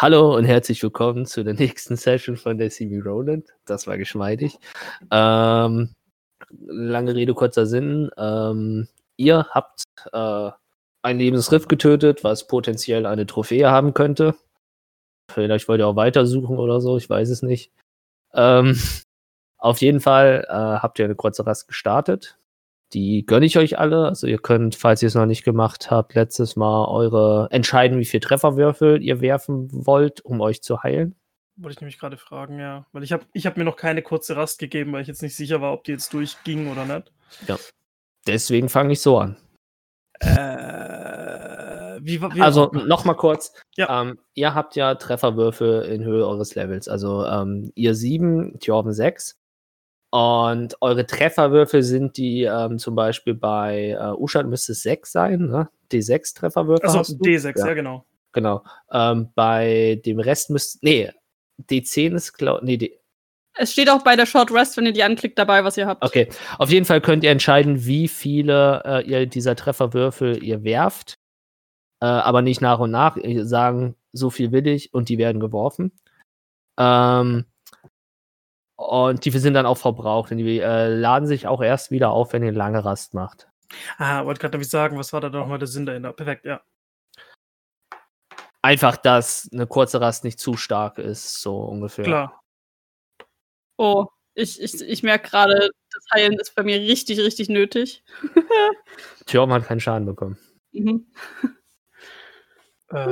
Hallo und herzlich willkommen zu der nächsten Session von der CB Roland. Das war geschmeidig. Ähm, lange Rede, kurzer Sinn. Ähm, ihr habt äh, ein Lebensriff getötet, was potenziell eine Trophäe haben könnte. Vielleicht wollt ihr auch weitersuchen oder so, ich weiß es nicht. Ähm, auf jeden Fall äh, habt ihr eine kurze Rast gestartet. Die gönne ich euch alle. Also ihr könnt, falls ihr es noch nicht gemacht habt, letztes Mal eure entscheiden, wie viel Trefferwürfel ihr werfen wollt, um euch zu heilen. Wollte ich nämlich gerade fragen, ja. Weil ich habe ich hab mir noch keine kurze Rast gegeben, weil ich jetzt nicht sicher war, ob die jetzt durchging oder nicht. Ja. Deswegen fange ich so an. Äh, wie, wie also nochmal kurz. Ja. Ähm, ihr habt ja Trefferwürfel in Höhe eures Levels. Also ähm, ihr 7, Thjorven 6. Und eure Trefferwürfel sind die ähm, zum Beispiel bei äh, Uschat müsste es 6 sein, ne? D6 Trefferwürfel. Also hast du? D6, ja, Ja. genau. Genau. Ähm, bei dem Rest müsst. Nee, D10 ist glaub. Nee, D Es steht auch bei der Short Rest, wenn ihr die anklickt, dabei, was ihr habt. Okay. Auf jeden Fall könnt ihr entscheiden, wie viele äh, ihr dieser Trefferwürfel ihr werft. Äh, aber nicht nach und nach. Ihr sagen, so viel will ich und die werden geworfen. Ähm, und die sind dann auch verbraucht. Und die äh, laden sich auch erst wieder auf, wenn ihr lange Rast macht. Ah, wollte gerade nämlich sagen, was war da nochmal der Sinn dahinter? Perfekt, ja. Einfach, dass eine kurze Rast nicht zu stark ist, so ungefähr. Klar. Oh, ich, ich, ich merke gerade, das Heilen ist bei mir richtig, richtig nötig. Thjorm hat keinen Schaden bekommen. Mhm. Äh,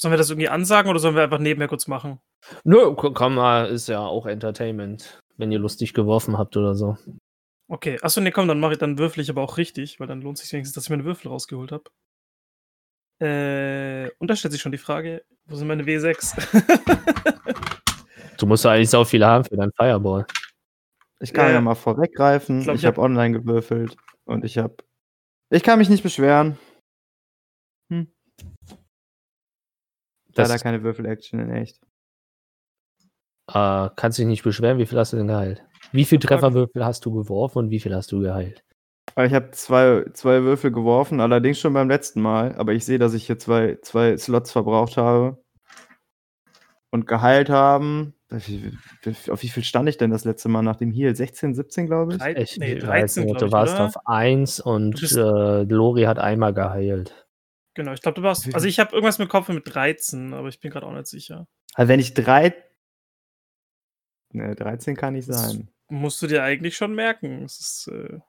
sollen wir das irgendwie ansagen oder sollen wir einfach nebenher kurz machen? Nö, komm mal, ist ja auch Entertainment, wenn ihr lustig geworfen habt oder so. Okay, achso, nee, komm, dann mache ich, dann würfel ich aber auch richtig, weil dann lohnt sich wenigstens, dass ich meine Würfel rausgeholt habe. Äh, und da stellt sich schon die Frage, wo sind meine W6? Du musst ja eigentlich so viele haben für deinen Fireball. Ich kann Ja, ja, mal vorweggreifen. Ich Ich, ich habe hab- online gewürfelt und ich habe. Ich kann mich nicht beschweren. Hm. Das, Leider keine Würfel-Action in echt. äh, kannst dich nicht beschweren, wie viel hast du denn geheilt? Wie viel Trefferwürfel hast du geworfen und wie viel hast du geheilt? Ich habe zwei, zwei Würfel geworfen, allerdings schon beim letzten Mal. Aber ich sehe, dass ich hier zwei, zwei Slots verbraucht habe. Und geheilt haben. Auf wie, viel stand ich denn das letzte Mal nach dem Heal? 16, 17, glaube ich? Drei- Ich nee, weiß 13, nicht, glaub du ich, warst oder? auf 1 und äh, Lori hat einmal geheilt. Genau, ich glaube, du warst. Also ich habe irgendwas mit Kopf mit 13, aber ich bin gerade auch nicht sicher. Also wenn ich drei. Ne, 13 kann nicht Das- sein. Musst du dir eigentlich schon merken. Es ist, äh,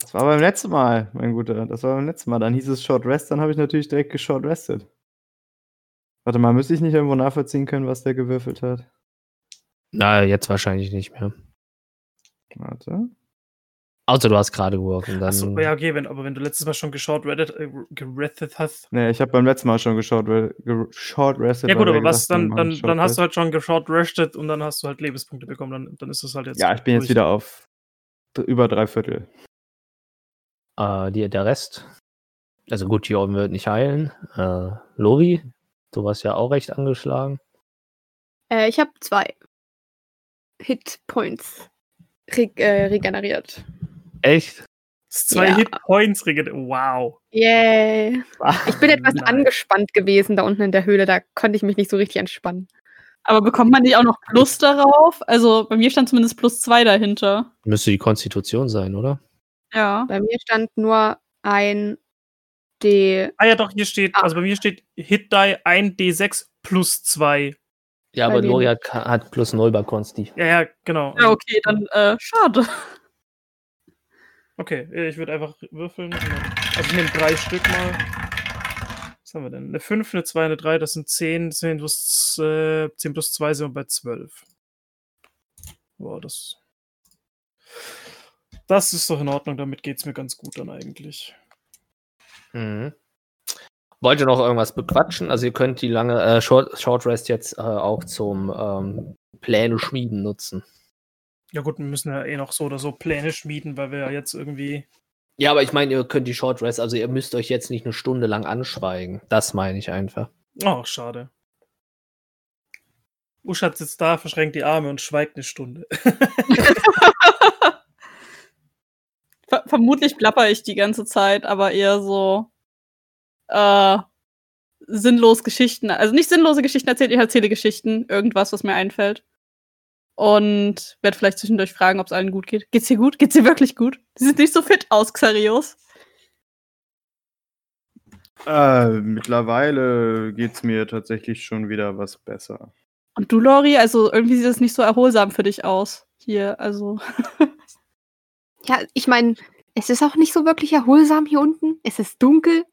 Das war beim letzten Mal, mein Guter. Das war beim letzten Mal. Dann hieß es Short Rest, dann habe ich natürlich direkt geshort rested. Warte mal, müsste ich nicht irgendwo nachvollziehen können, was der gewürfelt hat? Na, jetzt wahrscheinlich nicht mehr. Warte. Außer du hast gerade geworfen. Dann, achso, ja, okay, wenn, aber wenn du letztes Mal schon geschaut Reddit, äh, gerettet hast. Ne, ich habe beim letzten Mal schon geshort, re ge short rested. Ja, gut, aber was, gesagt dann, dann, dann hast du halt schon geschaut rested und dann hast du halt Lebenspunkte bekommen. Dann, dann ist das halt jetzt. Ja, ich bin jetzt durch. wieder auf über drei Viertel. äh, die, der Rest. Also gut, Jordan wird nicht heilen. Äh, Lori, du warst ja auch recht angeschlagen. Äh, ich habe zwei Hitpoints re äh, regeneriert. Echt? Zwei Ja. Hitpoints. Wow. Yay. Ich bin etwas Nein. angespannt gewesen da unten in der Höhle, da konnte ich mich nicht so richtig entspannen. Aber bekommt man nicht auch noch Plus darauf? Also bei mir stand zumindest plus zwei dahinter. Müsste die Konstitution sein, oder? Ja. Bei mir stand nur ein D. Ah ja, doch, hier steht, Ah. also bei mir steht Hit Die 1D6 plus 2. Ja, Bei aber wem? Lori hat, hat plus 0 bei Konsti. Ja, ja, genau. Ja, okay, dann äh, schade. Okay, äh, ich würde einfach würfeln. Also ich nehme drei Stück mal. Was haben wir denn? Eine 5, eine 2, eine 3, das sind 10. 10 plus, äh, 10 plus 2 sind wir bei 12. Boah, das. Das ist doch in Ordnung, damit geht's mir ganz gut dann eigentlich. Mhm. Wollt ihr noch irgendwas bequatschen? Also ihr könnt die lange äh, Short, Short Rest jetzt äh, auch zum ähm, Pläne schmieden nutzen. Ja gut, wir müssen ja eh noch so oder so Pläne schmieden, weil wir ja jetzt irgendwie. Ja, aber ich meine, ihr könnt die Short Rest, also ihr müsst euch jetzt nicht eine Stunde lang anschweigen. Das meine ich einfach. Oh, schade. Uschat sitzt da, verschränkt die Arme und schweigt eine Stunde. Ver vermutlich plapper ich die ganze Zeit, aber eher so. Äh, sinnlos Geschichten, also nicht sinnlose Geschichten erzählt, ich erzähle Geschichten, irgendwas, was mir einfällt. Und werde vielleicht zwischendurch fragen, ob es allen gut geht. Geht's dir gut? Geht's dir wirklich gut? Sie sind nicht so fit aus, Xarios. Äh, mittlerweile geht's mir tatsächlich schon wieder was besser. Und du, Lori, also irgendwie sieht es nicht so erholsam für dich aus. Hier, also. Ja, ich meine, es ist auch nicht so wirklich erholsam hier unten. Es ist dunkel.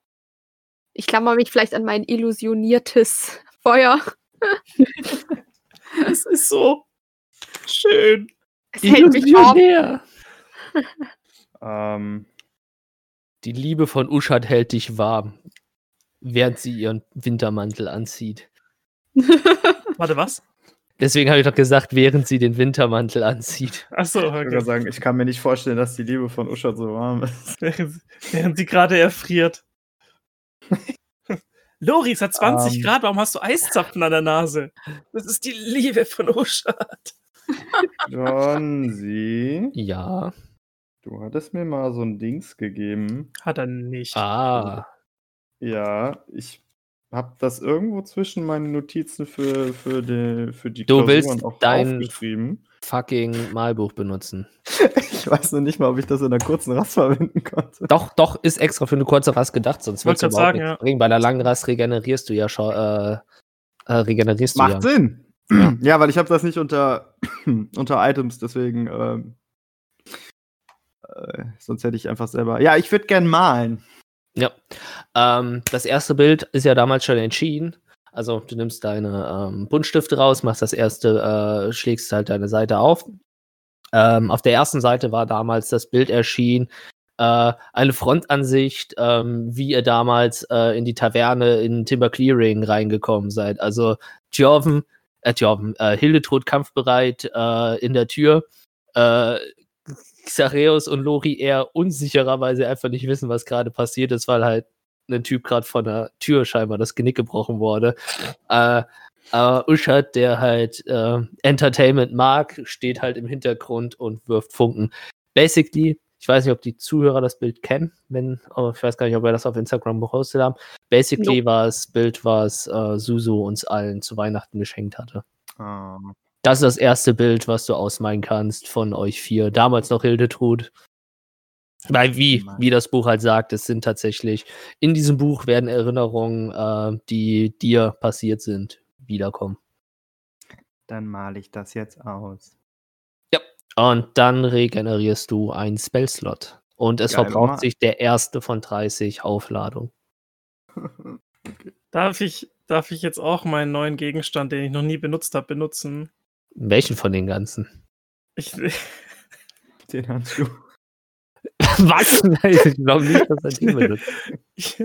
Ich klammer mich vielleicht an mein illusioniertes Feuer. Es ist so schön. Es hält mich warm. Illusionär. Ähm, Die Liebe von Uschat hält dich warm, während sie ihren Wintermantel anzieht. Warte, was? Deswegen habe ich doch gesagt, während sie den Wintermantel anzieht. Achso, ich okay. sagen, ich kann mir nicht vorstellen, dass die Liebe von Usha so warm ist. Während, sie- während sie gerade erfriert. Lori, es hat 20 Ähm. Grad, warum hast du Eiszapfen an der Nase? Das ist die Liebe von Uschat. Jonsi, Ja. du hattest mir mal so ein Dings gegeben. Hat er nicht. Ah. Ja, ich habe das irgendwo zwischen meinen Notizen für, für, die, für die Du willst Klausuren auch dein- aufgeschrieben. Fucking Malbuch benutzen. Ich weiß noch nicht mal, ob ich das in einer kurzen Rast verwenden konnte. Doch, doch, ist extra für eine kurze Rast gedacht, sonst wird es überhaupt sagen, nichts ja. bringen. Bei einer langen Rast regenerierst du ja schon, äh, äh, regenerierst du ja. Macht Sinn. Ja, weil ich habe das nicht unter, unter Items, deswegen. Ähm, äh, sonst hätte ich einfach selber. Ja, ich würde gern malen. Ja. Ähm, das erste Bild ist ja damals schon entschieden. Also du nimmst deine ähm, Buntstifte raus, machst das erste, äh, schlägst halt deine Seite auf. Ähm, auf der ersten Seite war damals das Bild erschienen, äh, eine Frontansicht, ähm, wie ihr damals äh, in die Taverne in Timber Clearing reingekommen seid. Also Jorven, äh, Jorven, äh, Hildetrud kampfbereit äh, in der Tür. Äh, Xareus und Lori eher unsichererweise einfach nicht wissen, was gerade passiert ist, weil halt ein Typ gerade von der Tür scheinbar das Genick gebrochen wurde. Äh, aber Uschat, der halt äh, Entertainment mag, steht halt im Hintergrund und wirft Funken. Basically, ich weiß nicht, ob die Zuhörer das Bild kennen, wenn, aber ich weiß gar nicht, ob wir das auf Instagram gepostet haben. Basically war es Bild, was äh, Susu uns allen zu Weihnachten geschenkt hatte. Ah, Das ist das erste Bild, was du ausmalen kannst von euch vier. Damals noch Hildetrud. Weil wie, wie das Buch halt sagt, es sind tatsächlich, in diesem Buch werden Erinnerungen, äh, die dir passiert sind, wiederkommen. dann male ich das jetzt aus. Und dann regenerierst du einen Spellslot. Und es Geil, verbraucht Mann. sich der erste von 30 Aufladung. Darf ich, darf ich jetzt auch meinen neuen Gegenstand, den ich noch nie benutzt habe, benutzen? Welchen von den ganzen? Ich, Den Handschuh. Was? Nein, ich glaube nicht, dass er den benutzt. ich,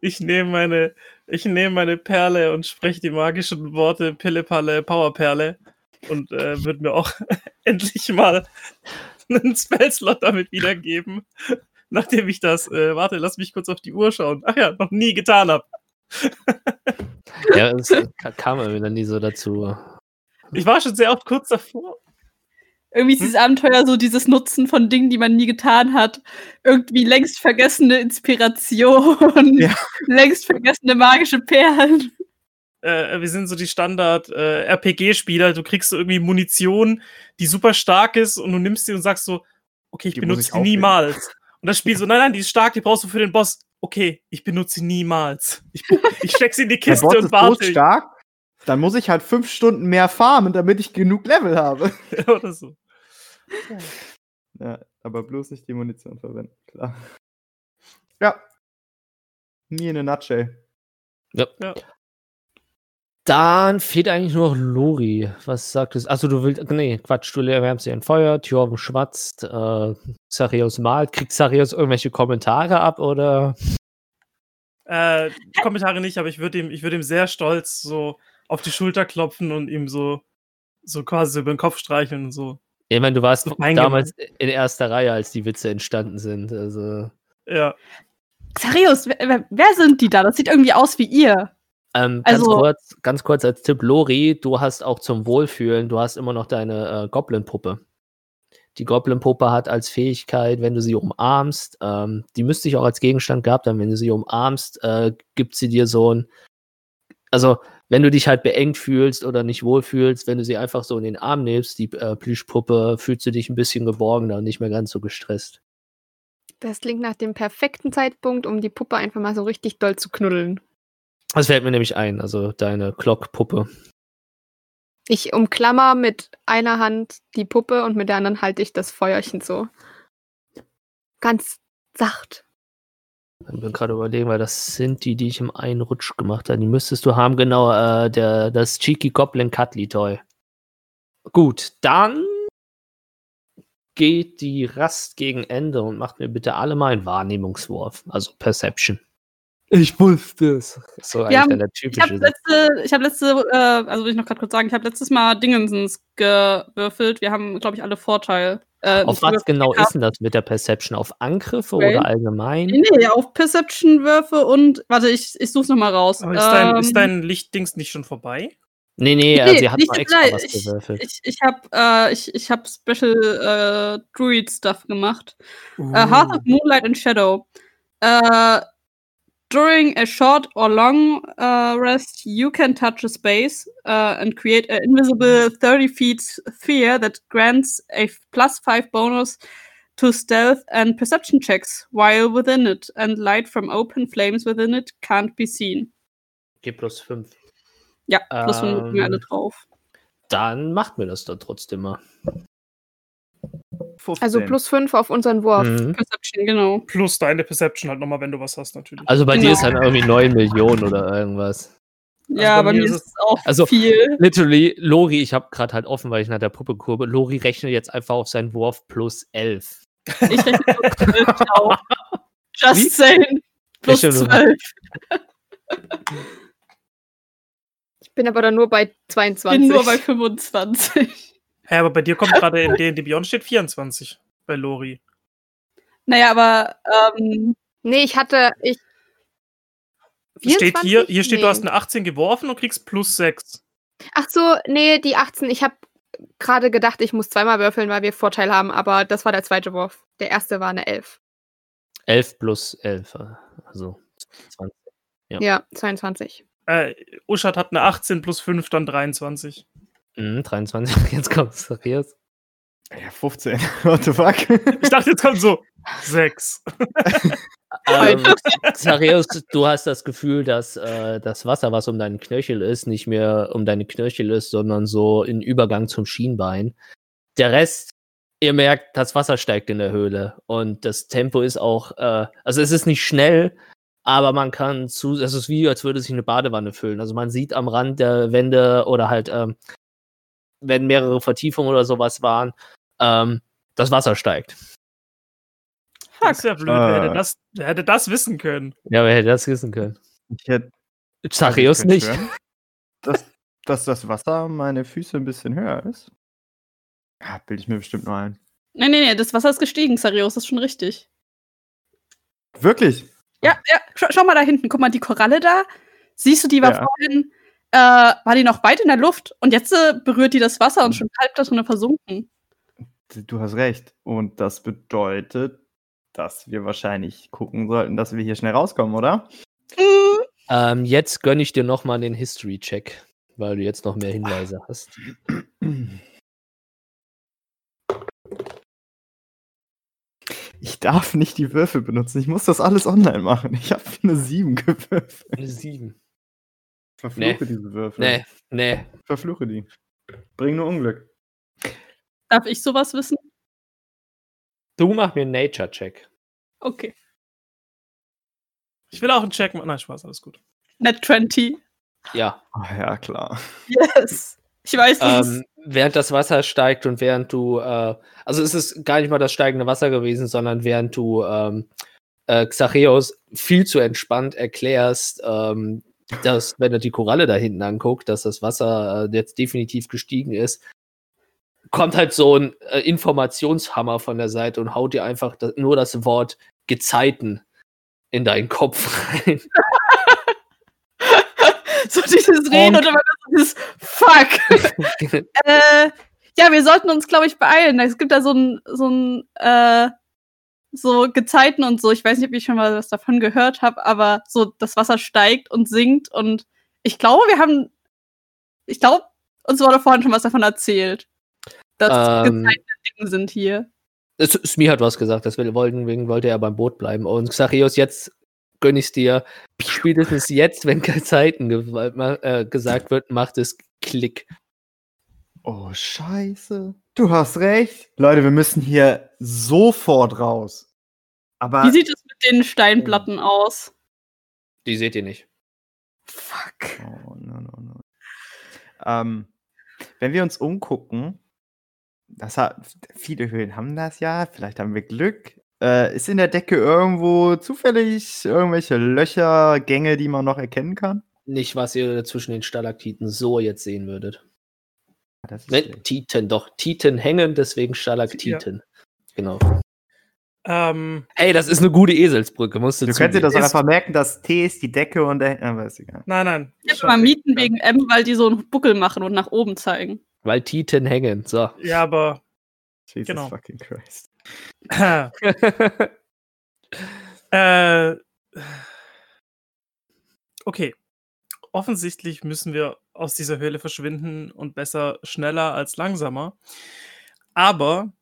ich nehme meine, ich nehme meine Perle und spreche die magischen Worte Pille-Palle, Powerperle und äh, würde mir auch endlich mal einen Spellslot damit wiedergeben, nachdem ich das, äh, warte, lass mich kurz auf die Uhr schauen. Ach ja, noch nie getan habe. Ja, es ka- kam mir dann nie so dazu. Ich war schon sehr oft kurz davor. Irgendwie ist dieses Abenteuer so dieses Nutzen von Dingen, die man nie getan hat. Irgendwie längst vergessene Inspiration, Ja. längst vergessene magische Perlen. Äh, wir sind so die Standard-RPG-Spieler. du kriegst so irgendwie Munition, die super stark ist und du nimmst sie und sagst so, okay, ich Die benutze ich sie niemals. Und das Spiel so, nein, nein, die ist stark, die brauchst du für den Boss. Okay, ich benutze sie niemals. Ich, ich steck sie in die Der Kiste Boss und ist so warte. stark, dann muss ich halt fünf Stunden mehr farmen, damit ich genug Level habe. Oder so. Ja, aber bloß nicht die Munition verwenden, klar. Ja. Nie in a nutshell. Dann fehlt eigentlich nur noch Lori. Was sagt es? Achso, du willst. Nee, Quatsch, du erwärmst dir ein Feuer, Thjorven schwatzt, äh, Xarios malt. Kriegt Xarios irgendwelche Kommentare ab oder? Äh, Kommentare nicht, aber ich würde ihm, ich würde ihm sehr stolz so auf die Schulter klopfen und ihm so, so quasi so über den Kopf streicheln und so. Ich meine, du warst So damals in erster Reihe, als die Witze entstanden sind. Also. Ja. Xarius, wer, wer, wer sind die da? Das sieht irgendwie aus wie ihr. Ähm, ganz, Also- kurz, ganz kurz als Tipp, Lori, du hast auch zum Wohlfühlen, du hast immer noch deine äh, Goblin-Puppe. Die Goblin-Puppe hat als Fähigkeit, wenn du sie umarmst, ähm, die müsste ich auch als Gegenstand gehabt haben, wenn du sie umarmst, äh, gibt sie dir so ein, also wenn du dich halt beengt fühlst oder nicht wohlfühlst, wenn du sie einfach so in den Arm nimmst, die äh, Plüschpuppe, fühlst du dich ein bisschen geborgener und nicht mehr ganz so gestresst. Das klingt nach dem perfekten Zeitpunkt, um die Puppe einfach mal so richtig doll zu knuddeln. Das fällt mir nämlich ein, also deine Glockpuppe. Ich umklammer mit einer Hand die Puppe und mit der anderen halte ich das Feuerchen so. Ganz sacht. Ich bin gerade überlegen, weil das sind die, die ich im einen Rutsch gemacht habe. Die müsstest du haben, genau, äh, der, das Cheeky Goblin Cuddly Toy. Gut, dann geht die Rast gegen Ende und macht mir bitte alle mal einen Wahrnehmungswurf, also Perception. Ich wusste es. So Wir eigentlich haben- der Ich habe typische. letzte, ich habe letzte, äh, also will ich noch gerade kurz sagen, ich habe letztes Mal Dingensens gewürfelt. Wir haben, glaube ich, alle Vorteil. Äh, Auf was genau gehabt. ist denn das mit der Perception? Auf Angriffe Okay. oder allgemein? Nee, nee, auf Perception-Würfe und, warte, ich, ich such's nochmal raus. Aber ist dein, Ähm, ist dein Lichtdings nicht schon vorbei? Nee, nee, äh, Nee, sie hat nicht noch extra gleich. was Ich- gewürfelt. Ich, ich habe äh, ich, ich hab Special äh, Druid Stuff gemacht. Uh. Hearth of Moonlight and Shadow. Uh, during a short or long uh, rest, you can touch a space uh, and create an invisible 30 feet sphere that grants a plus 5 bonus to stealth and perception checks while within it, and light from open flames within it can't be seen. G plus 5. Ja, plus fünf Ähm, mir alle drauf. Dann macht mir das doch trotzdem mal. 15. Also plus fünf auf unseren Wurf. Mhm. Perception, genau. Plus deine Perception halt nochmal, wenn du was hast, natürlich. Also bei dir Genau. ist dann irgendwie 9 Millionen oder irgendwas. Ja, bei bei mir ist es auch Also- viel. Literally, Lori, ich habe gerade halt offen, weil ich nach der Puppe kurbe. Lori rechnet jetzt einfach auf seinen Wurf plus 11. Ich rechne plus 12 auch. Just Wie? saying. Plus Rechne nur. 12. Ich bin aber dann nur bei Ich 22. bin nur bei 25. Hä, aber bei dir kommt gerade in D&D Beyond steht 24 bei Lori. Naja, aber ähm, nee, ich hatte. Ich, Steht hier, hier steht, Nee. du hast eine 18 geworfen und kriegst plus 6. Ach so, nee, die 18. Ich habe gerade gedacht, ich muss zweimal würfeln, weil wir Vorteil haben, aber das war der zweite Wurf. Der erste war eine 11. 11 plus 11. äh, Also 20. Ja. Ja, 22. Äh, Uschat hat eine 18 plus 5, dann 23. Mhm, 23. Jetzt kommt Sarius. Ja, 15. What the fuck? Ich dachte, jetzt kommt so 6. Ähm, Sarius, du hast das Gefühl, dass äh, das Wasser, was um deinen Knöchel ist, nicht mehr um deine Knöchel ist, sondern so in Übergang zum Schienbein. Der Rest, ihr merkt, das Wasser steigt in der Höhle und das Tempo ist auch, äh, also es ist nicht schnell, aber man kann zu, es ist wie, als würde sich eine Badewanne füllen. Also man sieht am Rand der Wände oder halt, ähm, wenn mehrere Vertiefungen oder sowas waren, ähm, das Wasser steigt. Das ist ja blöd. Wer hätte, Äh. das, wer hätte das wissen können? Ja, wer hätte das wissen können? Ich hätte Sarius ich könnte nicht. Dass, dass das Wasser meine Füße ein bisschen höher ist. Ja, bilde ich mir bestimmt nur ein. nee, nee, nee, das Wasser ist gestiegen, Sarius, das ist schon richtig. Wirklich? Ja, ja, schau, schau mal da hinten, guck mal, die Koralle da. Siehst du, die war Ja. vorhin, äh, war die noch weit in der Luft und jetzt äh, berührt die das Wasser und schon halb da drin versunken. Du hast recht. Und das bedeutet, dass wir wahrscheinlich gucken sollten, dass wir hier schnell rauskommen, oder? Ähm, jetzt gönne ich dir nochmal den History-Check, weil du jetzt noch mehr Hinweise hast. Ich darf nicht die Würfel benutzen. Ich muss das alles online machen. Ich habe eine 7 gewürfelt. Eine 7. Verfluche diese Würfel. Nee, nee. Verfluche die. Bring nur Unglück. darf ich sowas wissen? Du mach mir einen Nature-Check. Okay. Ich will auch einen Check machen. Nein, Spaß, alles gut. Net 20. Ja. Ah, ja, klar. Yes. Ich weiß, das Ähm, während das Wasser steigt und während du, äh, also es ist gar nicht mal das steigende Wasser gewesen, sondern während du ähm, äh, Xacheos viel zu entspannt erklärst, ähm, dass, wenn er die Koralle da hinten anguckt, dass das Wasser äh, jetzt definitiv gestiegen ist, kommt halt so ein äh, Informationshammer von der Seite und haut dir einfach das, nur das Wort Gezeiten in deinen Kopf rein. so dieses Reden Und- immer dieses Fuck. äh, Ja, wir sollten uns, glaube ich, beeilen. Es gibt da so ein, so ein, äh, so Gezeiten und so. Ich weiß nicht, ob ich schon mal was davon gehört habe, aber so das Wasser steigt und sinkt und ich glaube, wir haben, ich glaube, uns wurde vorhin schon was davon erzählt, dass Ähm. Dinge sind hier. Es- Smee hat was gesagt, das will, wollten, wegen wollte er beim Boot bleiben. Und Xachios, jetzt gönn ich's dir. Spätestens jetzt, wenn Zeiten ge äh, gesagt wird, macht es Klick. Oh, scheiße. Du hast recht. Leute, wir müssen hier sofort raus. Aber. Wie sieht es mit den Steinplatten aus? Die seht ihr nicht. Fuck. Oh, no, no, no. Ähm, wenn wir uns umgucken, das hat, viele Höhlen haben das ja, vielleicht haben wir Glück. Äh, ist in der Decke irgendwo zufällig irgendwelche Löcher, Gänge, die man noch erkennen kann? Nicht, was ihr zwischen den Stalaktiten so jetzt sehen würdet. Ah, Das ist Ne. Titen, doch. Titen hängen, deswegen Stalaktiten. Genau. Ähm, Ey, das ist eine gute Eselsbrücke, musst du Du könntest dir das. Ist- einfach merken, dass T ist die Decke und der. Ah, weiß egal. nein, nein. Ich kann mal mieten wegen M, weil die so einen Buckel machen und nach oben zeigen. Weil Titen hängen. So. Ja, aber. Jesus Genau. fucking Christ. äh, okay. Offensichtlich müssen wir aus dieser Höhle verschwinden und besser schneller als langsamer. Aber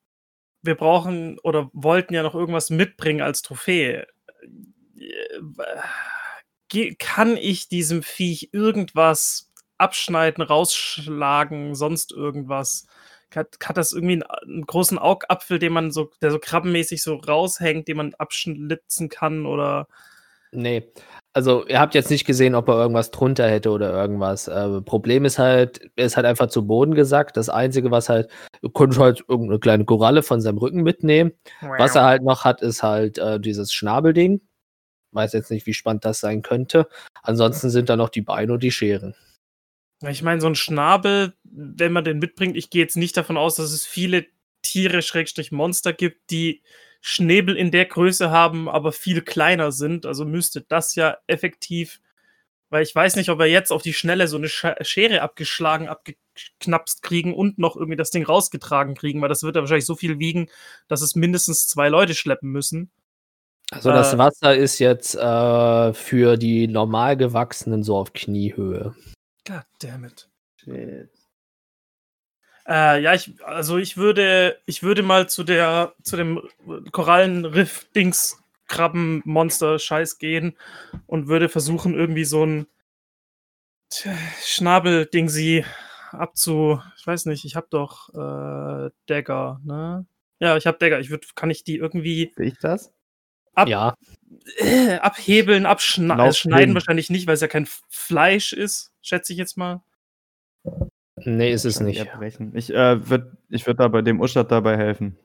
wir brauchen oder wollten ja noch irgendwas mitbringen als Trophäe. Äh, ge- Kann ich diesem Viech irgendwas abschneiden, rausschlagen, sonst irgendwas? Hat, hat das irgendwie einen, einen großen Augapfel, den man so, der so krabbenmäßig so raushängt, den man abschlitzen kann oder Nee. Also, ihr habt jetzt nicht gesehen, ob er irgendwas drunter hätte oder irgendwas. Äh, Problem ist halt, er ist halt einfach zu Boden gesackt. Das Einzige, was halt, könnt halt irgendeine kleine Koralle von seinem Rücken mitnehmen. Was er halt noch hat, ist halt äh, dieses Schnabelding. Weiß jetzt nicht, wie spannend das sein könnte. Ansonsten sind da noch die Beine und die Scheren. Ich meine, so ein Schnabel, wenn man den mitbringt, ich gehe jetzt nicht davon aus, dass es viele Tiere, Schrägstrich Monster gibt, die Schnäbel in der Größe haben, aber viel kleiner sind. Also müsste das ja effektiv, weil ich weiß nicht, ob wir jetzt auf die Schnelle so eine Sch- Schere abgeschlagen, abgeknapst kriegen und noch irgendwie das Ding rausgetragen kriegen, weil das wird ja wahrscheinlich so viel wiegen, dass es mindestens zwei Leute schleppen müssen. Also, das Äh. Wasser ist jetzt äh, für die normal gewachsenen so auf Kniehöhe. God damn it. Shit. Äh, ja, ich, also ich würde, ich würde mal zu der, zu dem Korallenriff-Dings Krabbenmonster-Scheiß gehen und würde versuchen, irgendwie so ein Tja, Schnabel-Ding sie abzu. Ich weiß nicht, ich habe doch äh, Dagger, ne? Ja, ich habe Dagger. Ich würd, kann ich die irgendwie Sehe ich das? ab, Ja, äh, abhebeln, abschneiden? Hin. wahrscheinlich nicht, weil es ja kein Fleisch ist, schätze ich jetzt mal. nee, ist es nicht. erbrechen. Ich äh, würde ich würd da bei dem Uschat dabei helfen.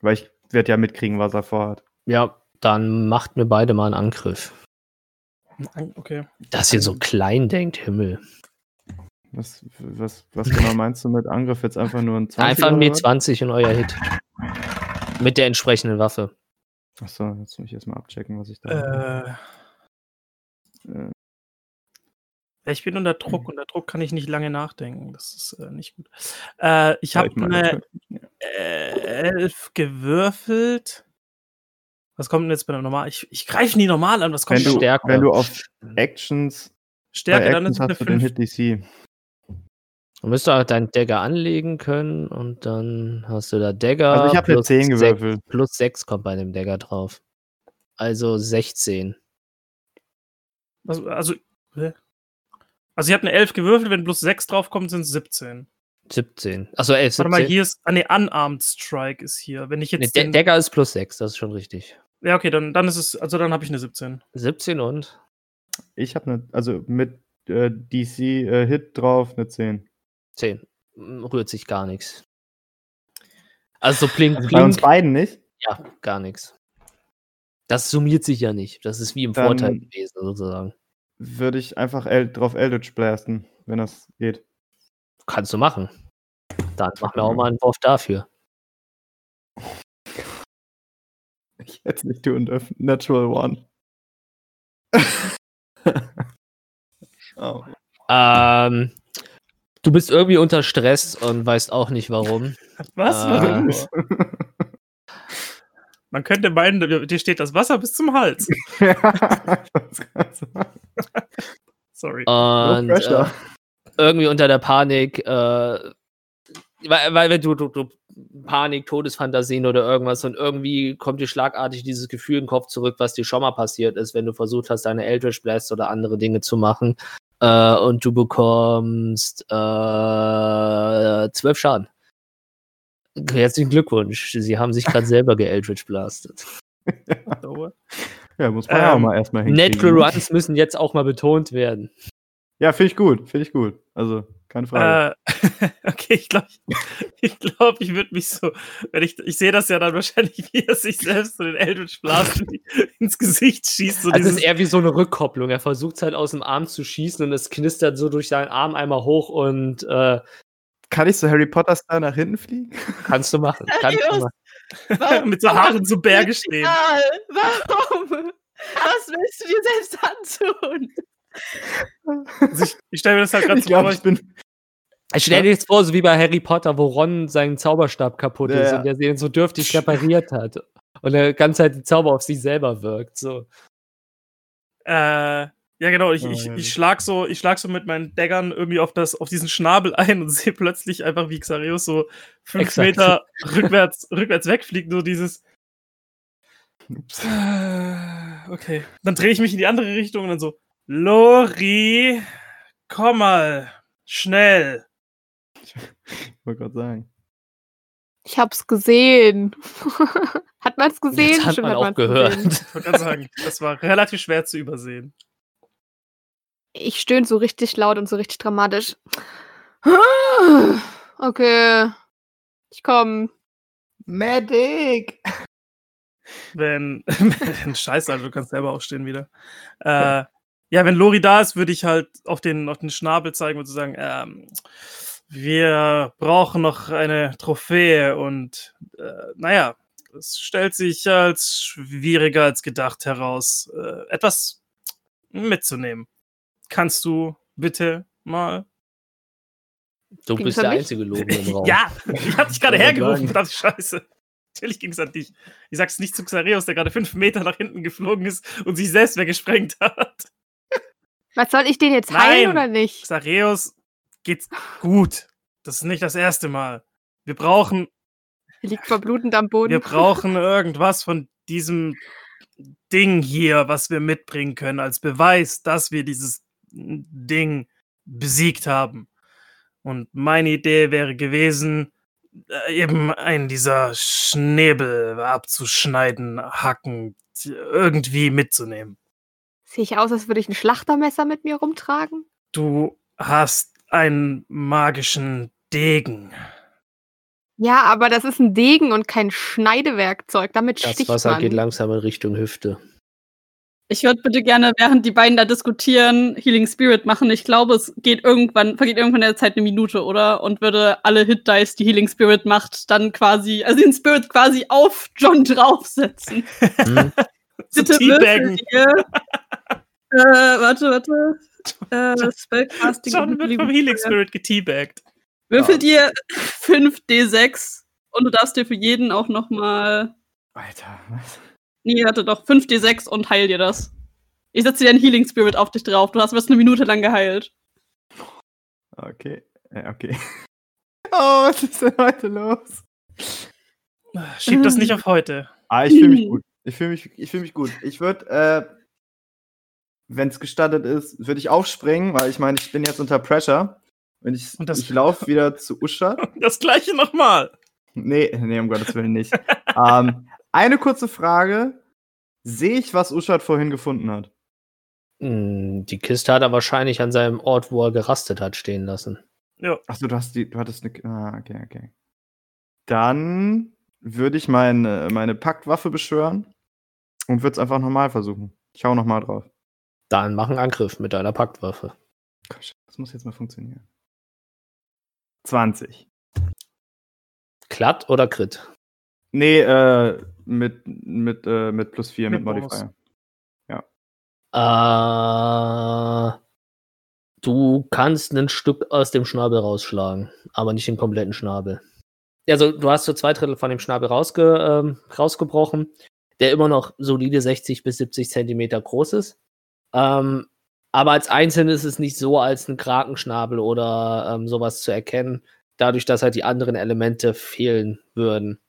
Weil ich werde ja mitkriegen, was er vorhat. Ja, dann macht mir beide mal einen Angriff. Okay. Dass ihr so klein denkt, Himmel. Was, was, was genau meinst du mit Angriff? Jetzt einfach nur ein 20 Einfach ein oder was? W20 in euer Hit. Mit der entsprechenden Waffe. Achso, jetzt muss ich erstmal abchecken, was ich da. Äh, Äh, ich bin unter Druck. Unter Druck kann ich nicht lange nachdenken. Das ist äh, nicht gut. Äh, ich habe eine äh, elf gewürfelt. Was kommt denn jetzt bei der normal? Ich, ich greife nie normal an. Was kommt wenn, du, Stärke. wenn du auf Actions, Stärke, bei dann ist Actions es eine hast du den 5. Du müsst auch deinen Dagger anlegen können und dann hast du da Dagger. Also ich habe eine plus 10 sechs- gewürfelt. Plus 6 kommt bei dem Dagger drauf. Also 16. Also, also, also ich habe eine 11 gewürfelt. Wenn plus 6 draufkommt, sind es 17. 17. Achso, 11, Warte 17. mal, hier ist. Ah, ne, Unarmed Strike ist hier. Wenn ich Nee, jetzt. Da- den, Dagger ist plus 6, das ist schon richtig. ja, okay, dann, dann ist es. Also dann habe ich eine 17. 17 und Ich habe eine, also mit äh, DC äh, Hit drauf eine 10. 10. Mm, Rührt sich gar nichts. Also so blink, Bei uns beiden nicht? Ja, gar nichts. Das summiert sich ja nicht. Das ist wie im Dann- Vorteil gewesen, sozusagen. Würde ich einfach El drauf Eldritch blasten, wenn das geht. Kannst du machen. Dann mach mir auch mal einen Wurf dafür. Ich hätte es nicht tun dürfen. Natural One. oh. Ähm, Du bist irgendwie unter Stress und weißt auch nicht warum. Was? Warum? Man könnte meinen, dir steht das Wasser bis zum Hals. Sorry. Und äh, pressure. irgendwie unter der Panik, äh, weil, weil wenn du, du, du Panik, Todesfantasien oder irgendwas und irgendwie kommt dir schlagartig dieses Gefühl im Kopf zurück, was dir schon mal passiert ist, wenn du versucht hast, deine Eldritch Blast oder andere Dinge zu machen äh, und du bekommst äh, zwölf Schaden. Herzlichen Glückwunsch, sie haben sich gerade selber geeldritch blastet. ja, muss man ja auch Ähm, mal erstmal hinkriegen. Natural Runs müssen jetzt auch mal betont werden. Ja, finde ich gut, finde ich gut. Also, keine Frage. Äh, okay, ich glaube, ich, glaub, ich würde mich so, wenn ich, ich sehe das ja dann wahrscheinlich, wie er sich selbst so den Eldritch Blast ins Gesicht schießt. So Also es dieses, ist eher wie so eine Rückkopplung. Er versucht halt aus dem Arm zu schießen und es knistert so durch seinen Arm einmal hoch und äh, Kann ich so Harry Potter-Style nach hinten fliegen? kannst du machen. Kannst du machen. Warum? mit so Haaren zu Berge stehen. Egal. Warum? Was willst du dir selbst antun? Also ich ich stelle mir das halt gerade so vor. ich bin. Ich stell dir jetzt vor, so wie bei Harry Potter, wo Ron seinen Zauberstab kaputt Ja, ist und der den so dürftig repariert hat. Und der ganze Zeit die Zauber auf sich selber wirkt. So. Äh, ja, genau. Ich, Oh, ich, ich schlag so, ich schlag so mit meinen Daggern irgendwie auf das, auf diesen Schnabel ein und sehe plötzlich einfach, wie Xarius so fünf Exakt. Meter rückwärts, rückwärts wegfliegt. Nur dieses. Ups. äh, Okay. Dann drehe ich mich in die andere Richtung und dann so. Lori, komm mal, schnell. Ich wollte gerade sagen. Ich hab's gesehen. hat man's gesehen? Das hat Bestimmt man auch man's gehört. gesehen. Ich wollte gerade sagen, das war relativ schwer zu übersehen. Ich stöhne so richtig laut und so richtig dramatisch. Okay. Ich komm. Medic! wenn, wenn Scheiße, also du kannst selber aufstehen wieder. Äh, ja, wenn Lori da ist, würde ich halt auf den, auf den Schnabel zeigen und zu sagen, ähm, wir brauchen noch eine Trophäe und äh, naja, es stellt sich als schwieriger als gedacht heraus, äh, etwas mitzunehmen. Kannst du bitte mal? Du Ging's bist der mich? einzige Logen im Raum. Ja, ich hab dich gerade hergerufen, verdammte Scheiße. Natürlich ging es an dich. Ich sag's nicht zu Xareus, der gerade fünf Meter nach hinten geflogen ist und sich selbst weggesprengt hat. Was soll ich den jetzt Nein. heilen oder nicht? Xareus geht's gut. Das ist nicht das erste Mal. Wir brauchen, Er liegt verblutend am Boden. wir brauchen irgendwas von diesem Ding hier, was wir mitbringen können, als Beweis, dass wir dieses Ding besiegt haben. Und meine Idee wäre gewesen, äh, eben einen dieser Schnäbel abzuschneiden, hacken, irgendwie mitzunehmen. Sehe ich aus, als würde ich ein Schlachtermesser mit mir rumtragen? Du hast einen magischen Degen. Ja, aber das ist ein Degen und kein Schneidewerkzeug. Damit Das sticht Wasser man. geht langsam in Richtung Hüfte. Ich würde bitte gerne, während die beiden da diskutieren, Healing Spirit machen. Ich glaube, es geht irgendwann, vergeht irgendwann in der Zeit eine Minute, oder? Und würde alle Hit Dice, die Healing Spirit macht, dann quasi, also den Spirit quasi auf John draufsetzen. Hm? Bitte würfel ihr. Äh, warte, warte. Äh, Spellcasting. John wird vom Healing Spirit geteabaggt. Würfelt ihr 5d6 und du darfst dir für jeden auch noch mal Alter, was? Nee, warte doch, 5d6 und heil dir das. Ich setze dir einen Healing Spirit auf dich drauf. Du hast wirst eine Minute lang geheilt. Okay. Ja, okay. Oh, was ist denn heute los? Schieb das nicht auf heute. Ah, ich fühle mich gut. Ich fühle mich, ich fühl mich gut. Ich würde, äh, wenn es gestattet ist, würde ich aufspringen, weil ich meine, ich bin jetzt unter Pressure. Und ich, Und ich laufe wieder zu Usha. Das gleiche nochmal. Nee, nee, um Gottes Willen nicht. ähm, eine kurze Frage. Sehe ich, was Uschat vorhin gefunden hat? Hm, Die Kiste hat er wahrscheinlich an seinem Ort, wo er gerastet hat, stehen lassen. Achso, du hast die, du hattest eine. Ah, okay, okay. Dann würde ich meine, meine Paktwaffe beschwören und würde es einfach nochmal versuchen. Ich hau nochmal drauf. Dann mach einen Angriff mit deiner Paktwaffe. Gosh, das muss jetzt mal funktionieren. 20. Glatt oder Crit? Nee, äh, mit, mit, äh, mit plus 4, mit, Mit Bonus. Modifier. Äh, Du kannst ein Stück aus dem Schnabel rausschlagen, aber nicht den kompletten Schnabel. Also du hast so zwei Drittel von dem Schnabel rausge, ähm, rausgebrochen, der immer noch solide 60 bis 70 Zentimeter groß ist. Ähm, aber als Einzelne ist es nicht so als ein Krakenschnabel oder ähm, sowas zu erkennen, dadurch, dass halt die anderen Elemente fehlen würden.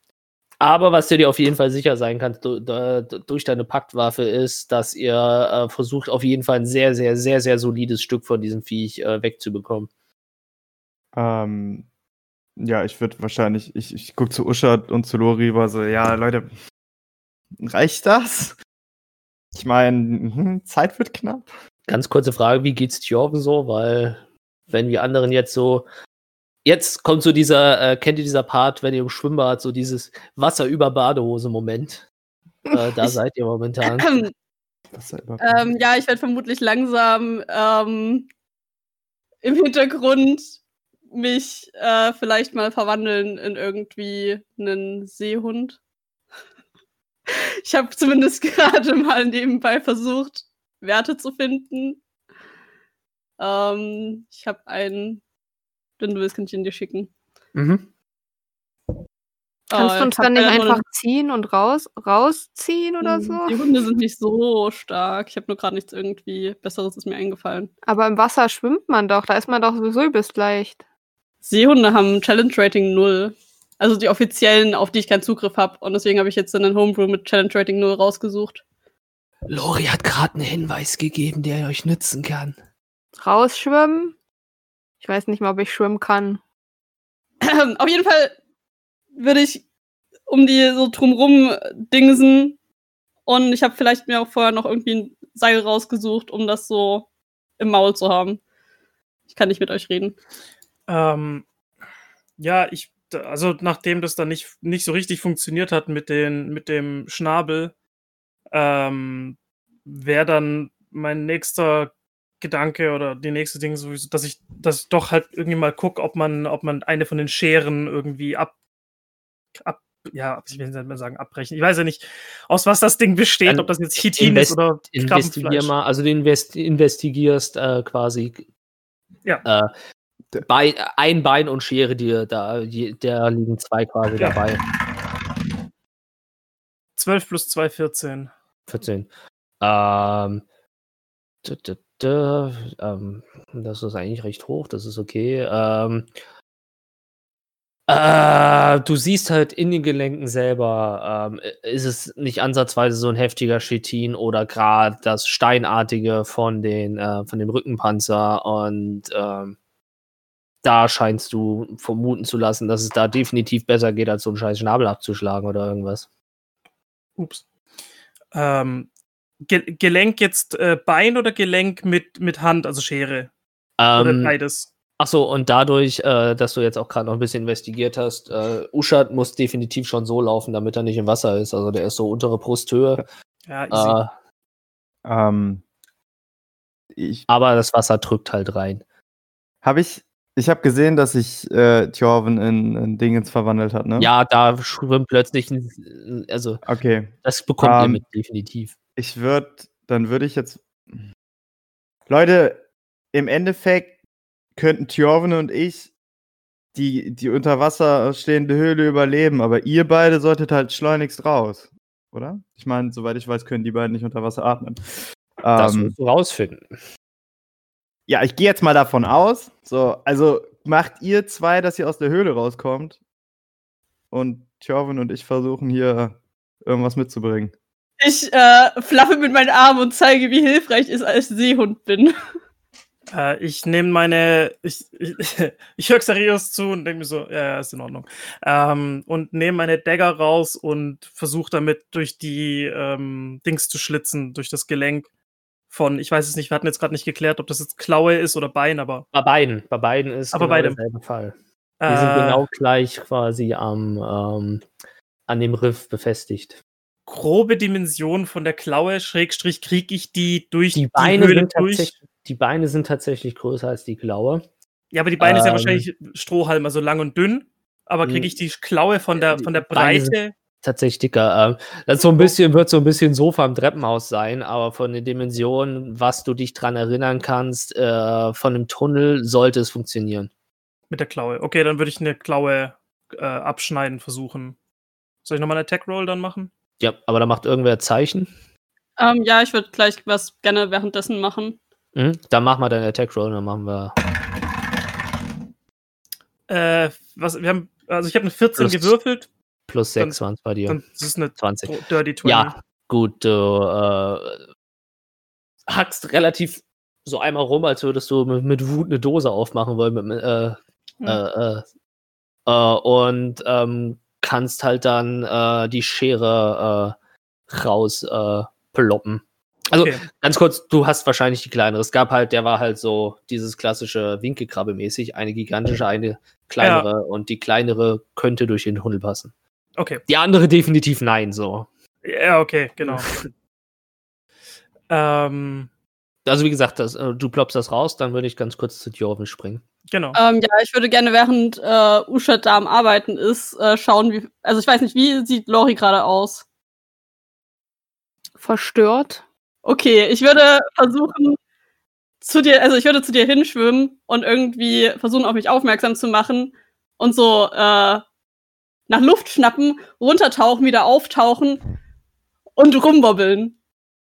Aber was du dir auf jeden Fall sicher sein kannst du, da, durch deine Paktwaffe ist, dass ihr äh, versucht, auf jeden Fall ein sehr, sehr, sehr, sehr solides Stück von diesem Viech äh, wegzubekommen. Ähm, ja, ich würde wahrscheinlich, ich, ich gucke zu Usha und zu Lori, war so, ja, Leute, reicht das? Ich meine, Zeit wird knapp. Ganz kurze Frage, wie geht's Tjorven so? Weil, wenn wir anderen jetzt so. Jetzt kommt so dieser, äh, kennt ihr dieser Part, wenn ihr im Schwimmbad so dieses Wasser über Badehose-Moment? Äh, da Ich- seid ihr momentan. Überhaupt- Ähm, ja, ich werde vermutlich langsam ähm, im Hintergrund mich äh, vielleicht mal verwandeln in irgendwie einen Seehund. Ich habe zumindest gerade mal nebenbei versucht, Werte zu finden. Ähm, ich habe einen, wenn du willst, kann ich ihn dir schicken. Mhm. Kannst Oh, du uns ich hab dann nicht einfach ziehen und raus, rausziehen oder so? Die Hunde sind nicht so stark. Ich habe nur gerade nichts irgendwie Besseres ist mir eingefallen. Aber im Wasser schwimmt man doch, da ist man doch sowieso übelst leicht. Seehunde haben Challenge Rating 0. Also die offiziellen, auf die ich keinen Zugriff habe. Und deswegen habe ich jetzt dann einen Homebrew mit Challenge Rating 0 rausgesucht. Lori hat gerade einen Hinweis gegeben, der euch nützen kann. Rausschwimmen? Ich weiß nicht mal, ob ich schwimmen kann. auf jeden Fall würde ich um die so drumrum dingsen. Und ich habe vielleicht mir auch vorher noch irgendwie ein Seil rausgesucht, um das so im Maul zu haben. Ich kann nicht mit euch reden. Ähm, ja, ich, also nachdem das dann nicht, nicht so richtig funktioniert hat mit, den, mit dem Schnabel, ähm, wäre dann mein nächster Gedanke oder die nächste Ding sowieso, dass ich, ich doch halt irgendwie mal gucke, ob man, ob man eine von den Scheren irgendwie ab, ab ja, ich will nicht mehr sagen, abbrechen. Ich weiß ja nicht, aus was das Ding besteht, Dann ob das jetzt Chitin ist invest- oder Investigier Krabbenfleisch. mal, also du invest investigierst äh, quasi Ja. äh, Bein, ein Bein und Schere dir da, die, da liegen zwei quasi Ja. dabei. 12 plus 2, 14. 14. Ähm, d- d- d- ähm, das ist eigentlich recht hoch, das ist okay. Ähm, äh, du siehst halt in den Gelenken selber, ähm, ist es nicht ansatzweise so ein heftiger Chitin oder gerade das Steinartige von, den, äh, von dem Rückenpanzer und ähm, da scheinst du vermuten zu lassen, dass es da definitiv besser geht, als so einen scheiß Schnabel abzuschlagen oder irgendwas. Ups. Ähm, Ge Gelenk jetzt äh, Bein oder Gelenk mit, mit Hand, also Schere? Oder Ähm, beides? Ach so, und dadurch, äh, dass du jetzt auch gerade noch ein bisschen investigiert hast, äh, Uschat muss definitiv schon so laufen, damit er nicht im Wasser ist. Also der ist so untere Brusthöhe. Ja, easy. Äh, Ähm, ich aber das Wasser drückt halt rein. habe ich, ich habe gesehen, dass sich äh, Tjorven in, in Dingens verwandelt hat, ne? Ja, da schwimmt plötzlich, ein, also Okay. das bekommt ihr Ähm, mit, definitiv. Ich würde, dann würde ich jetzt. Leute, im Endeffekt könnten Tjorven und ich die, die unter Wasser stehende Höhle überleben, aber ihr beide solltet halt schleunigst raus, oder? Ich meine, soweit ich weiß, können die beiden nicht unter Wasser atmen. Das Ähm, musst du rausfinden. Ja, ich gehe jetzt mal davon aus. So, also macht ihr zwei, dass ihr aus der Höhle rauskommt und Tjorven und ich versuchen hier irgendwas mitzubringen. Ich äh, flaffe mit meinen Armen und zeige, wie hilfreich ich als Seehund bin. Äh, ich nehme meine, ich, ich, ich höre Xarios zu und denke mir so, ja, ja, ist in Ordnung. Ähm, und nehme meine Dagger raus und versuche damit durch die ähm, Dings zu schlitzen, durch das Gelenk von, ich weiß es nicht, wir hatten jetzt gerade nicht geklärt, ob das jetzt Klaue ist oder Bein, aber Bei beiden. Bei beiden ist Aber genau beidem. derselbe Fall. Die äh, sind genau gleich quasi am, ähm, an dem Riff befestigt. grobe Dimension von der Klaue, Schrägstrich, kriege ich die durch Die die, Beine, Höhle sind durch. tatsächlich, die Beine sind tatsächlich größer als die Klaue. Ja, aber die Beine sind ja Ähm, wahrscheinlich Strohhalm, also lang und dünn. Aber kriege ich die Klaue von der, Die von der Breite tatsächlich dicker. Ähm, das so ein bisschen, wird so ein bisschen Sofa im Treppenhaus sein, aber von den Dimensionen, was du dich dran erinnern kannst, äh, von einem Tunnel sollte es funktionieren. Mit der Klaue. Okay, dann würde ich eine Klaue äh, abschneiden versuchen. Soll ich nochmal eine Attack Roll dann machen? Ja, aber da macht irgendwer Zeichen. Ähm, ja, ich würde gleich was gerne währenddessen machen. Mhm. Dann machen wir deine Attack Roll, dann machen wir. Äh, was, wir haben, also ich habe eine 14 Plus gewürfelt. Plus Dann- 6 waren es bei dir. Dann das ist eine 20. Dirty 20. Ja, gut, du äh, hackst relativ so einmal rum, als würdest du mit, mit Wut eine Dose aufmachen wollen. Mit, äh, Hm. äh, äh, äh, und ähm, kannst halt dann äh, die Schere äh, raus äh, ploppen. Also Okay. ganz kurz, du hast wahrscheinlich die kleinere. Es gab halt, der war halt so dieses klassische Winkelkrabbe-mäßig, eine gigantische, eine kleinere und die kleinere könnte durch den Tunnel passen. Okay. Die andere definitiv nein, so. Ja, okay, genau. ähm, Also wie gesagt, das, äh, du ploppst das raus, dann würde ich ganz kurz zu Jorven springen. genau. Ähm, ja, ich würde gerne, während äh, Uschat da am Arbeiten ist, äh, schauen, wie. Also ich weiß nicht, wie sieht Lori gerade aus? Verstört. Okay, ich würde versuchen, zu dir, also ich würde zu dir hinschwimmen und irgendwie versuchen, auf mich aufmerksam zu machen und so äh, nach Luft schnappen, runtertauchen, wieder auftauchen und rumwobbeln.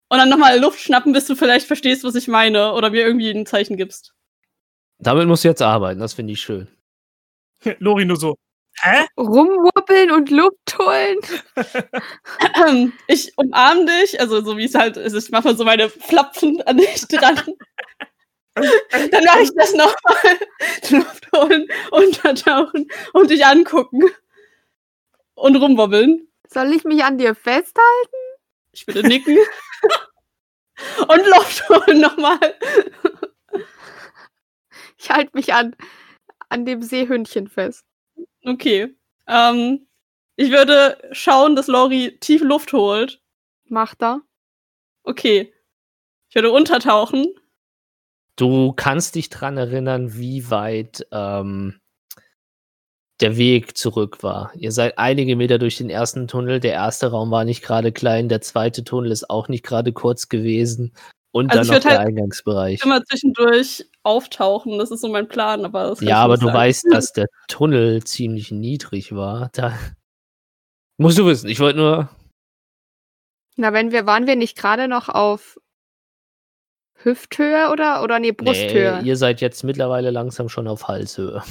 Und dann nochmal Luft schnappen, bis du vielleicht verstehst, was ich meine oder mir irgendwie ein Zeichen gibst. Damit musst du jetzt arbeiten, das finde ich schön. Lori nur so. Hä? Rumwuppeln und Luft holen. Ich umarm dich, also so wie es halt ist, ich mache so meine Flapfen an dich dran. Dann mache ich das nochmal. Luft holen, untertauchen und dich angucken. Und rumwobbeln. Soll ich mich an dir festhalten? Ich würde nicken. und Luft holen nochmal. Ich halte mich an, an dem Seehündchen fest. Okay. Ähm, ich würde schauen, dass Lori tief Luft holt. Macht er. Okay. Ich würde untertauchen. Du kannst dich dran erinnern, wie weit ähm, der Weg zurück war. Ihr seid einige Meter durch den ersten Tunnel. Der erste Raum war nicht gerade klein, der zweite Tunnel ist auch nicht gerade kurz gewesen. Und Also ich dann noch der halt Eingangsbereich. Immer zwischendurch auftauchen. Das ist so mein Plan, aber Ja, ich aber du sagen. weißt, dass der Tunnel ziemlich niedrig war. Da musst du wissen. Ich wollte nur. Na, wenn wir, waren wir nicht gerade noch auf Hüfthöhe oder, oder nee, Brusthöhe? Nee, ihr seid jetzt mittlerweile langsam schon auf Halshöhe.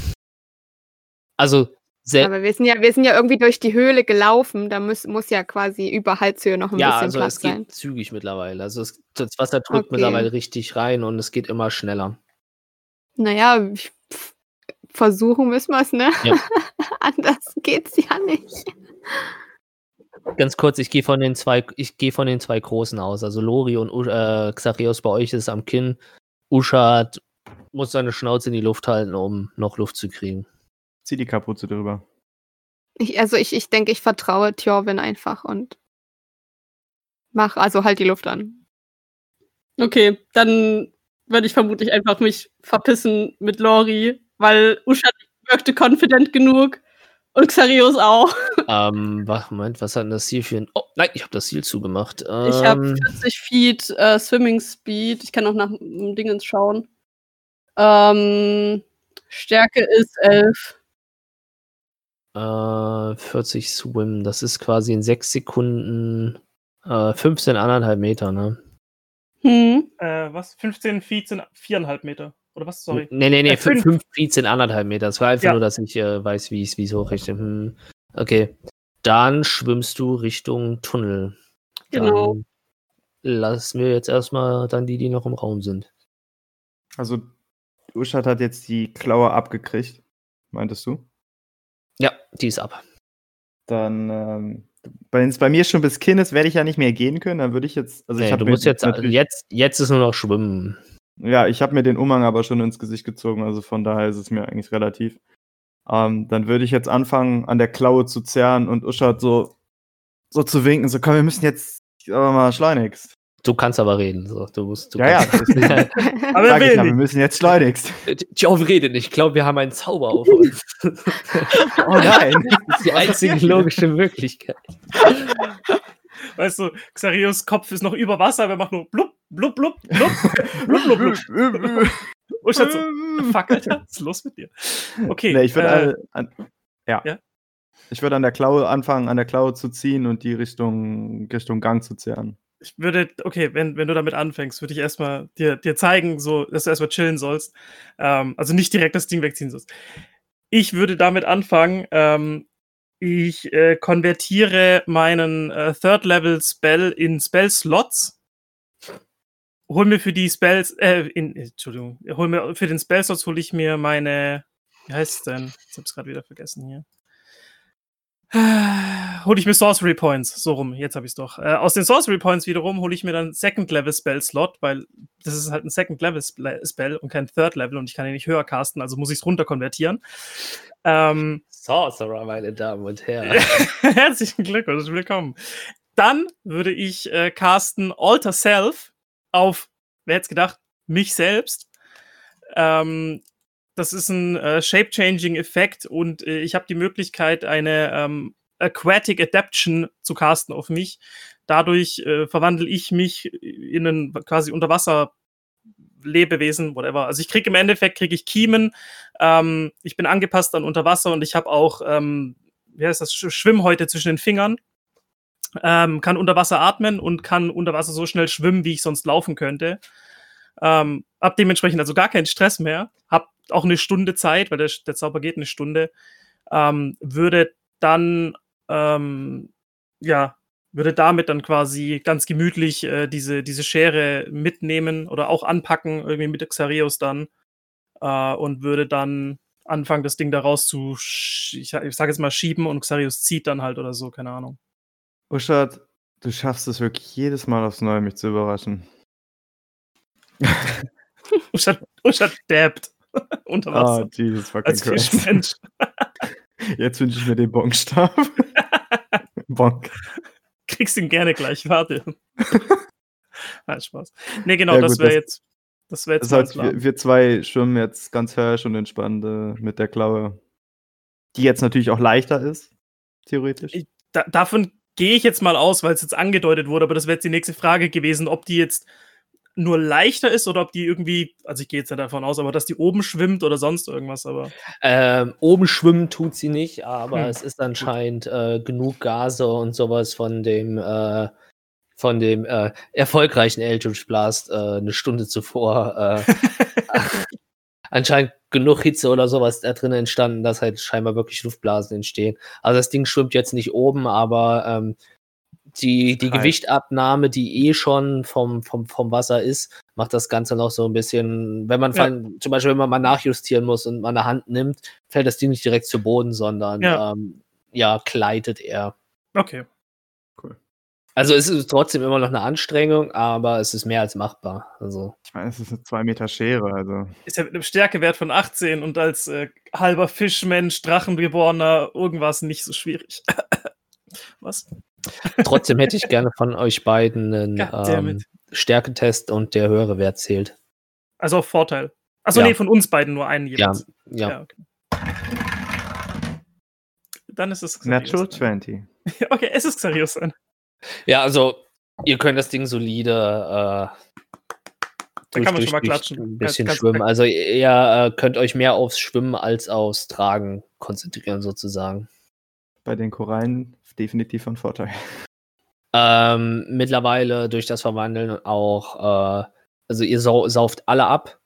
Also, Aber wir sind ja, wir sind ja irgendwie durch die Höhle gelaufen. Da muss, muss ja quasi über Halshöhe noch ein ja, bisschen also Platz es geht sein. zügig mittlerweile. Also es, das Wasser drückt Okay. mittlerweile richtig rein und es geht immer schneller. Naja, ich- pff, versuchen müssen wir es, ne? Ja. Anders geht's ja nicht. Ganz kurz, ich gehe von den zwei, ich gehe von den zwei großen aus. Also Lori und äh, Xareus bei euch ist am Kinn. Uschat muss seine Schnauze in die Luft halten, um noch Luft zu kriegen. Zieh die Kapuze drüber. Ich, also ich, ich denke, ich vertraue Thorvin einfach und mach also halt die Luft an. Okay, dann würde ich vermutlich einfach mich verpissen mit Lori, weil Uschat wirkte confident genug und Xarios auch. ähm, was, Moment, was hat denn das Ziel für ein. Oh, nein, ich habe das Ziel zugemacht. Ich habe Ähm, 40 Feet äh, Swimming Speed. Ich kann auch nach dem Dingens schauen. Ähm, Stärke ist 11. äh, 40 Swim, das ist quasi in 6 Sekunden äh, 15, anderthalb Meter, ne? Hm. Äh, was? 15 Feet sind viereinhalb Meter. Oder was? Sorry. Nee, nee, nee, Äh, fünf. 5 Feet sind anderthalb Meter. Das war einfach Ja. nur, dass ich äh, weiß, wie ich es hochrichte. Hm. Okay. Dann schwimmst du Richtung Tunnel. Genau. Dann lassen wir jetzt erstmal dann die, die noch im Raum sind. Also, Uschat hat jetzt die Klaue abgekriegt, meintest du? Ja, die ist ab. Dann, ähm, wenn es bei mir schon bis Kinn ist, werde ich ja nicht mehr gehen können. Dann würde ich jetzt, also ich Nee, habe du musst jetzt, jetzt, jetzt ist nur noch Schwimmen. ja, ich habe mir den Umhang aber schon ins Gesicht gezogen, also von daher ist es mir eigentlich relativ. Ähm, dann würde ich jetzt anfangen, an der Klaue zu zerren und Uschat so, so zu winken, so komm, wir müssen jetzt aber mal schleunigst. Du kannst aber reden. So. Du musst, du Ja, ja, Aber er sag ich ja, wir müssen jetzt schleunigst. Tjov redet nicht. Ich glaube, wir haben einen Zauber auf uns. Oh nein. Das ist die einzige logische Möglichkeit. Weißt du, Xarios Kopf ist noch über Wasser, aber er macht nur blub, blub, blub, blub, blub, blub, blub. Und statt so, fuck, Alter, was ist los mit dir? Okay. Nee, ich würde äh, an, ja. ja? Ich würde an der Klaue anfangen, an der Klaue zu ziehen und die Richtung, Richtung Gang zu zerren. Ich würde, okay, wenn, wenn du damit anfängst, würde ich erstmal dir, dir zeigen, so, dass du erstmal chillen sollst. Ähm, also nicht direkt das Ding wegziehen sollst. Ich würde damit anfangen, ähm, ich äh, konvertiere meinen äh, Third-Level-Spell in Spell-Slots. Hol mir für die Spells, äh, in, Entschuldigung, hol mir für den Spell-Slots hole ich mir meine, wie heißt es denn? Ich hab's gerade wieder vergessen hier. hole ich mir Sorcery Points, so rum, jetzt habe ich es doch. Äh, aus den Sorcery Points wiederum hole ich mir dann Second Level Spell Slot, weil das ist halt ein Second Level Spell und kein Third Level und ich kann ihn nicht höher casten, also muss ich es runter konvertieren. Ähm, Sorcerer, meine Damen und Herren. herzlichen Glückwunsch, willkommen. Dann würde ich äh, casten Alter Self auf, wer hätte es gedacht, mich selbst. Ähm, das ist ein äh, Shape-Changing-Effekt und äh, ich habe die Möglichkeit, eine ähm, Aquatic Adaption zu casten auf mich. Dadurch äh, verwandle ich mich in ein quasi Unterwasser Lebewesen, whatever. Also ich kriege im Endeffekt kriege ich Kiemen. Ähm, ich bin angepasst an Unterwasser und ich habe auch, ähm, wie heißt das, Sch Schwimmhäute zwischen den Fingern. Ähm, kann unter Wasser atmen und kann unter Wasser so schnell schwimmen, wie ich sonst laufen könnte. Ähm, hab dementsprechend also gar keinen Stress mehr. Hab auch eine Stunde Zeit, weil der, der Zauber geht eine Stunde. Ähm, würde dann, ähm, ja, würde damit dann quasi ganz gemütlich äh, diese, diese Schere mitnehmen oder auch anpacken, irgendwie mit Xareus dann. Äh, und würde dann anfangen, das Ding da raus zu, ich, ich sage jetzt mal, schieben und Xarius zieht dann halt oder so, keine Ahnung. Uschat, du schaffst es wirklich jedes Mal aufs Neue, mich zu überraschen. Uschat, Uschat dabbt unter Oh, Wasser. Jesus fucking als Christ. Fischmensch. Jetzt wünsche ich mir den Bonkstab. Bonk. Kriegst ihn gerne gleich, warte. Nein, Spaß. Nee, genau, Ja, das gut, wäre das- jetzt. Das wäre jetzt Das heißt, wir, wir zwei schwimmen jetzt ganz herrsch und entspannt äh, mit der Klaue. Die jetzt natürlich auch leichter ist, theoretisch. Ich- Da, davon gehe ich jetzt mal aus, weil es jetzt angedeutet wurde, aber das wäre jetzt die nächste Frage gewesen, ob die jetzt nur leichter ist oder ob die irgendwie, also ich gehe jetzt nicht davon aus, aber dass die oben schwimmt oder sonst irgendwas, aber Ähm, oben schwimmen tut sie nicht, aber Hm. es ist anscheinend äh, genug Gase und sowas von dem äh, von dem äh, erfolgreichen Eldritch Blast äh, eine Stunde zuvor äh, anscheinend genug Hitze oder sowas da drin entstanden, dass halt scheinbar wirklich Luftblasen entstehen. Also das Ding schwimmt jetzt nicht oben, aber ähm, die, die. Gewichtabnahme, die eh schon vom, vom, vom Wasser ist, macht das Ganze noch so ein bisschen, wenn man Ja. zum Beispiel, wenn man mal nachjustieren muss und mal eine Hand nimmt, fällt das Ding nicht direkt zu Boden, sondern Ja. ähm, ja, gleitet er. okay. Also es ist trotzdem immer noch eine Anstrengung, aber es ist mehr als machbar. Also Ich meine, es ist eine 2 Meter Schere, also. Ist ja mit einem Stärkewert von 18 und als äh, halber Fischmensch, Drachengeborener, irgendwas nicht so schwierig. Was? Trotzdem hätte ich gerne von euch beiden einen ähm, Stärketest und der höhere Wert zählt. Also auf Vorteil. Achso, Ja. nee, von uns beiden nur einen Ja, jeweils. ja. okay. Dann ist es Natural Xarius. 20. Okay, es ist Xarius dann. Ja, also ihr könnt das Ding solide äh, Da kann man schon mal klatschen. ein Ganz- bisschen ganz schwimmen. weg. Also ihr äh, könnt euch mehr aufs Schwimmen als aufs Tragen konzentrieren sozusagen. Bei den Korallen definitiv von Vorteil. Ähm, mittlerweile durch das Verwandeln auch, äh, also ihr sau sauft alle ab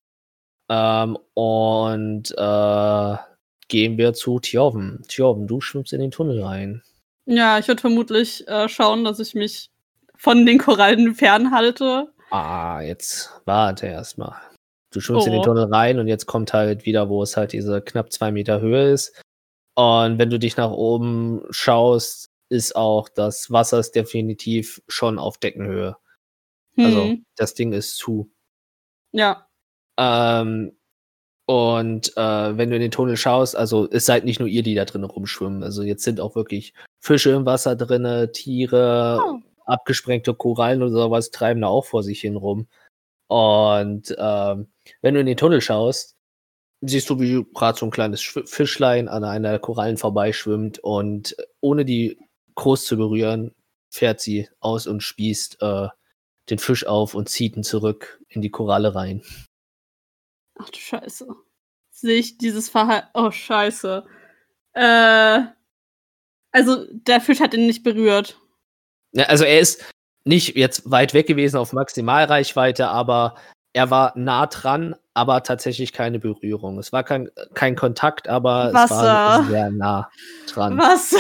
ähm, und äh, gehen wir zu Tjoven. Tjoven, du schwimmst in den Tunnel rein. Ja, ich würde vermutlich äh, schauen, dass ich mich von den Korallen fernhalte. Ah, jetzt warte erstmal. Du schwimmst in den Oh. Tunnel rein und jetzt kommt halt wieder, wo es halt diese knapp zwei Meter Höhe ist. Und wenn du dich nach oben schaust, ist auch das Wasser ist definitiv schon auf Deckenhöhe. Also Hm, das Ding ist zu. ja. Ähm, und äh, wenn du in den Tunnel schaust, also es seid nicht nur ihr, die da drin rumschwimmen. Also jetzt sind auch wirklich Fische im Wasser drinne, Tiere, Oh. abgesprengte Korallen oder sowas treiben da auch vor sich hin rum. Und ähm, wenn du in den Tunnel schaust, siehst du, wie gerade so ein kleines Fischlein an einer Korallen vorbeischwimmt und ohne die groß zu berühren, fährt sie aus und spießt äh, den Fisch auf und zieht ihn zurück in die Koralle rein. Ach du Scheiße. Sehe ich dieses Verhalten. Oh, Scheiße. Äh. Also, der Fisch hat ihn nicht berührt. Ja, also er ist nicht jetzt weit weg gewesen auf Maximalreichweite, aber er war nah dran, aber tatsächlich keine Berührung. Es war kein, kein Kontakt, aber es war Wasser. sehr nah dran. Was?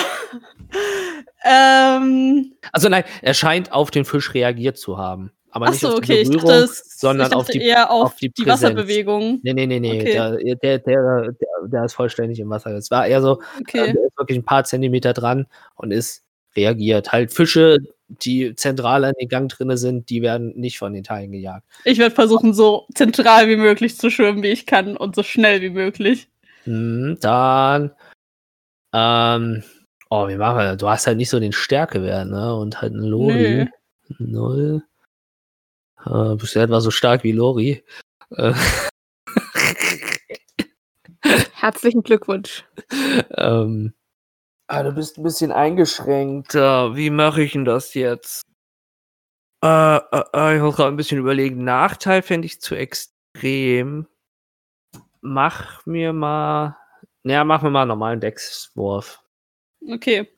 ähm. Also nein, er scheint auf den Fisch reagiert zu haben. Aber nicht Achso, auf die okay. Ich Berührung, dachte, sondern auf die eher auf, auf die die. Wasserbewegung. Nee, nee, nee, nee. Okay. Der, der, der, der, ist vollständig im Wasser. Es war eher so, Okay. der ist wirklich ein paar Zentimeter dran und ist reagiert. Halt Fische, die zentral an den Gang drinne sind, die werden nicht von den Teilen gejagt. Ich werde versuchen, so zentral wie möglich zu schwimmen, wie ich kann und so schnell wie möglich. Hm, dann, ähm, oh, wie machen wir das? Du hast halt nicht so den Stärkewert, ne? Und halt einen Lori. Null. Äh, bist du etwa so stark wie Lori? Äh, Herzlichen Glückwunsch. ähm, ah, du bist ein bisschen eingeschränkt. Äh, wie mache ich denn das jetzt? Äh, äh, äh, ich muss gerade ein bisschen überlegen. Nachteil fände ich zu extrem. Mach mir mal. Naja, mach mir mal einen normalen Deckswurf. Okay.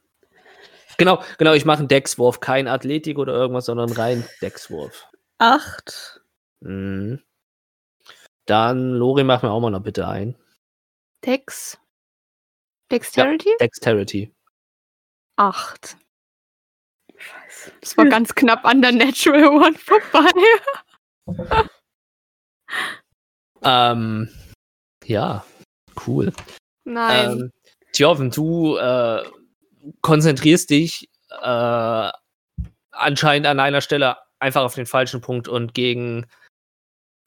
Genau, genau, ich mache einen Deckswurf, kein Athletik oder irgendwas, sondern rein Deckswurf. Acht. Mhm. Dann, Lori, mach mir auch mal noch bitte ein. Dex. Dexterity? Dexterity. Acht. Das war ganz knapp an der Natural One vorbei. Ähm, ja, cool. Nein. Ähm, Tjoven, du äh, konzentrierst dich äh, anscheinend an einer Stelle einfach auf den falschen Punkt und gegen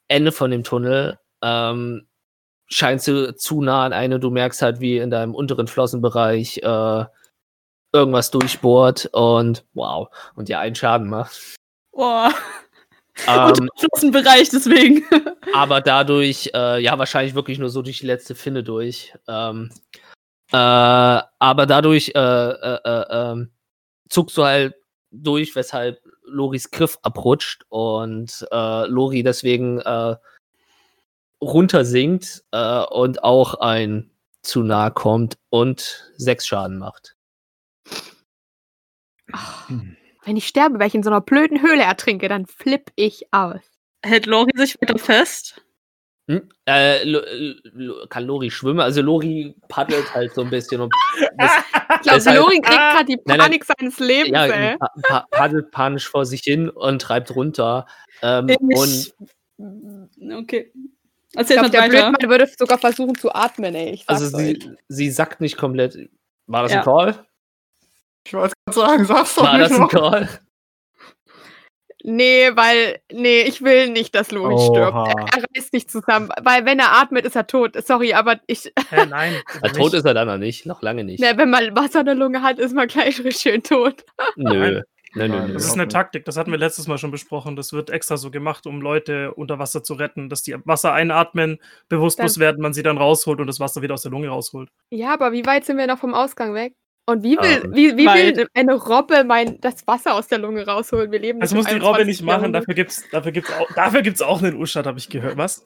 Ende von dem Tunnel ähm, scheinst du zu nah an eine, du merkst halt, wie in deinem unteren Flossenbereich äh, irgendwas durchbohrt und wow, und dir einen Schaden macht. Boah. Ähm, Und Bereich deswegen. aber dadurch, äh, ja, wahrscheinlich wirklich nur so durch die letzte Finne durch. Ähm, äh, aber dadurch äh, äh, äh, ähm, zuckst du halt durch, weshalb Loris Griff abrutscht und äh, Lori deswegen äh, runtersinkt äh, und auch ein zu nah kommt und sechs Schaden macht. Wenn ich sterbe, weil ich in so einer blöden Höhle ertrinke, dann flipp ich aus. Hält Lori sich wieder fest? Hm? Äh, Lo- Lo- kann Lori schwimmen? Also Lori paddelt halt so ein bisschen und Ich glaube, Deshalb- Lori kriegt gerade die Nein, nein. Panik seines Lebens, ja, ey. pa pa paddelt panisch vor sich hin und treibt runter. Ähm, und Ich, okay. Ich Erzähl glaube, mal der weiter. Blödmann würde sogar versuchen zu atmen, ey. Ich also euch. sie, sie sackt nicht komplett. War das Ja. ein Call? Ich wollte gerade sagen, sag's doch War nicht das ein noch. Call? Nee, weil, nee, ich will nicht, dass Lori stirbt. Er, er reißt nicht zusammen. Weil wenn er atmet, ist er tot. Sorry, aber ich, Hä, nein. Na, tot ist er dann noch nicht. Noch lange nicht. ne, wenn man Wasser in der Lunge hat, ist man gleich schön tot. Nö. Nö, Nein, nö. Das ist eine Taktik, das hatten wir letztes Mal schon besprochen. Das wird extra so gemacht, um Leute unter Wasser zu retten, dass die Wasser einatmen, bewusstlos Dann- werden, man sie dann rausholt und das Wasser wieder aus der Lunge rausholt. Ja, aber wie weit sind wir noch vom Ausgang weg? Und wie will, Ähm, wie, wie will eine Robbe mein, das Wasser aus der Lunge rausholen? Wir leben Das muss die Robbe 21. nicht machen, dafür gibt's, dafür gibt's auch, dafür gibt's auch einen Uschat, habe ich gehört. Was?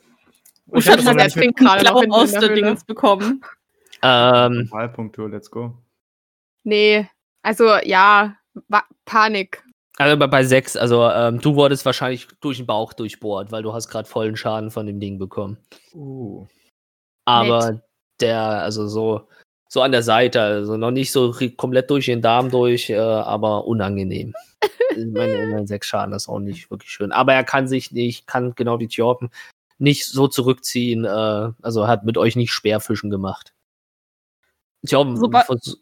Uschat das hat mit- trinkt gerade aus der. Dingens bekommen. Ähm, Wahlpunktur, let's go. Nee, also ja, Panik. also bei, bei sechs, also ähm, du wurdest wahrscheinlich durch den Bauch durchbohrt, weil du hast gerade vollen Schaden von dem Ding bekommen. Uh. Aber der, also so, so an der Seite, also noch nicht so komplett durch den Darm durch, äh, aber unangenehm. mein, mein sechs Schaden ist auch nicht wirklich schön. Aber er kann sich nicht, kann genau wie Tjorpen nicht so zurückziehen, äh, also hat mit euch nicht Speerfischen gemacht. Tjorpen, Soba- vers-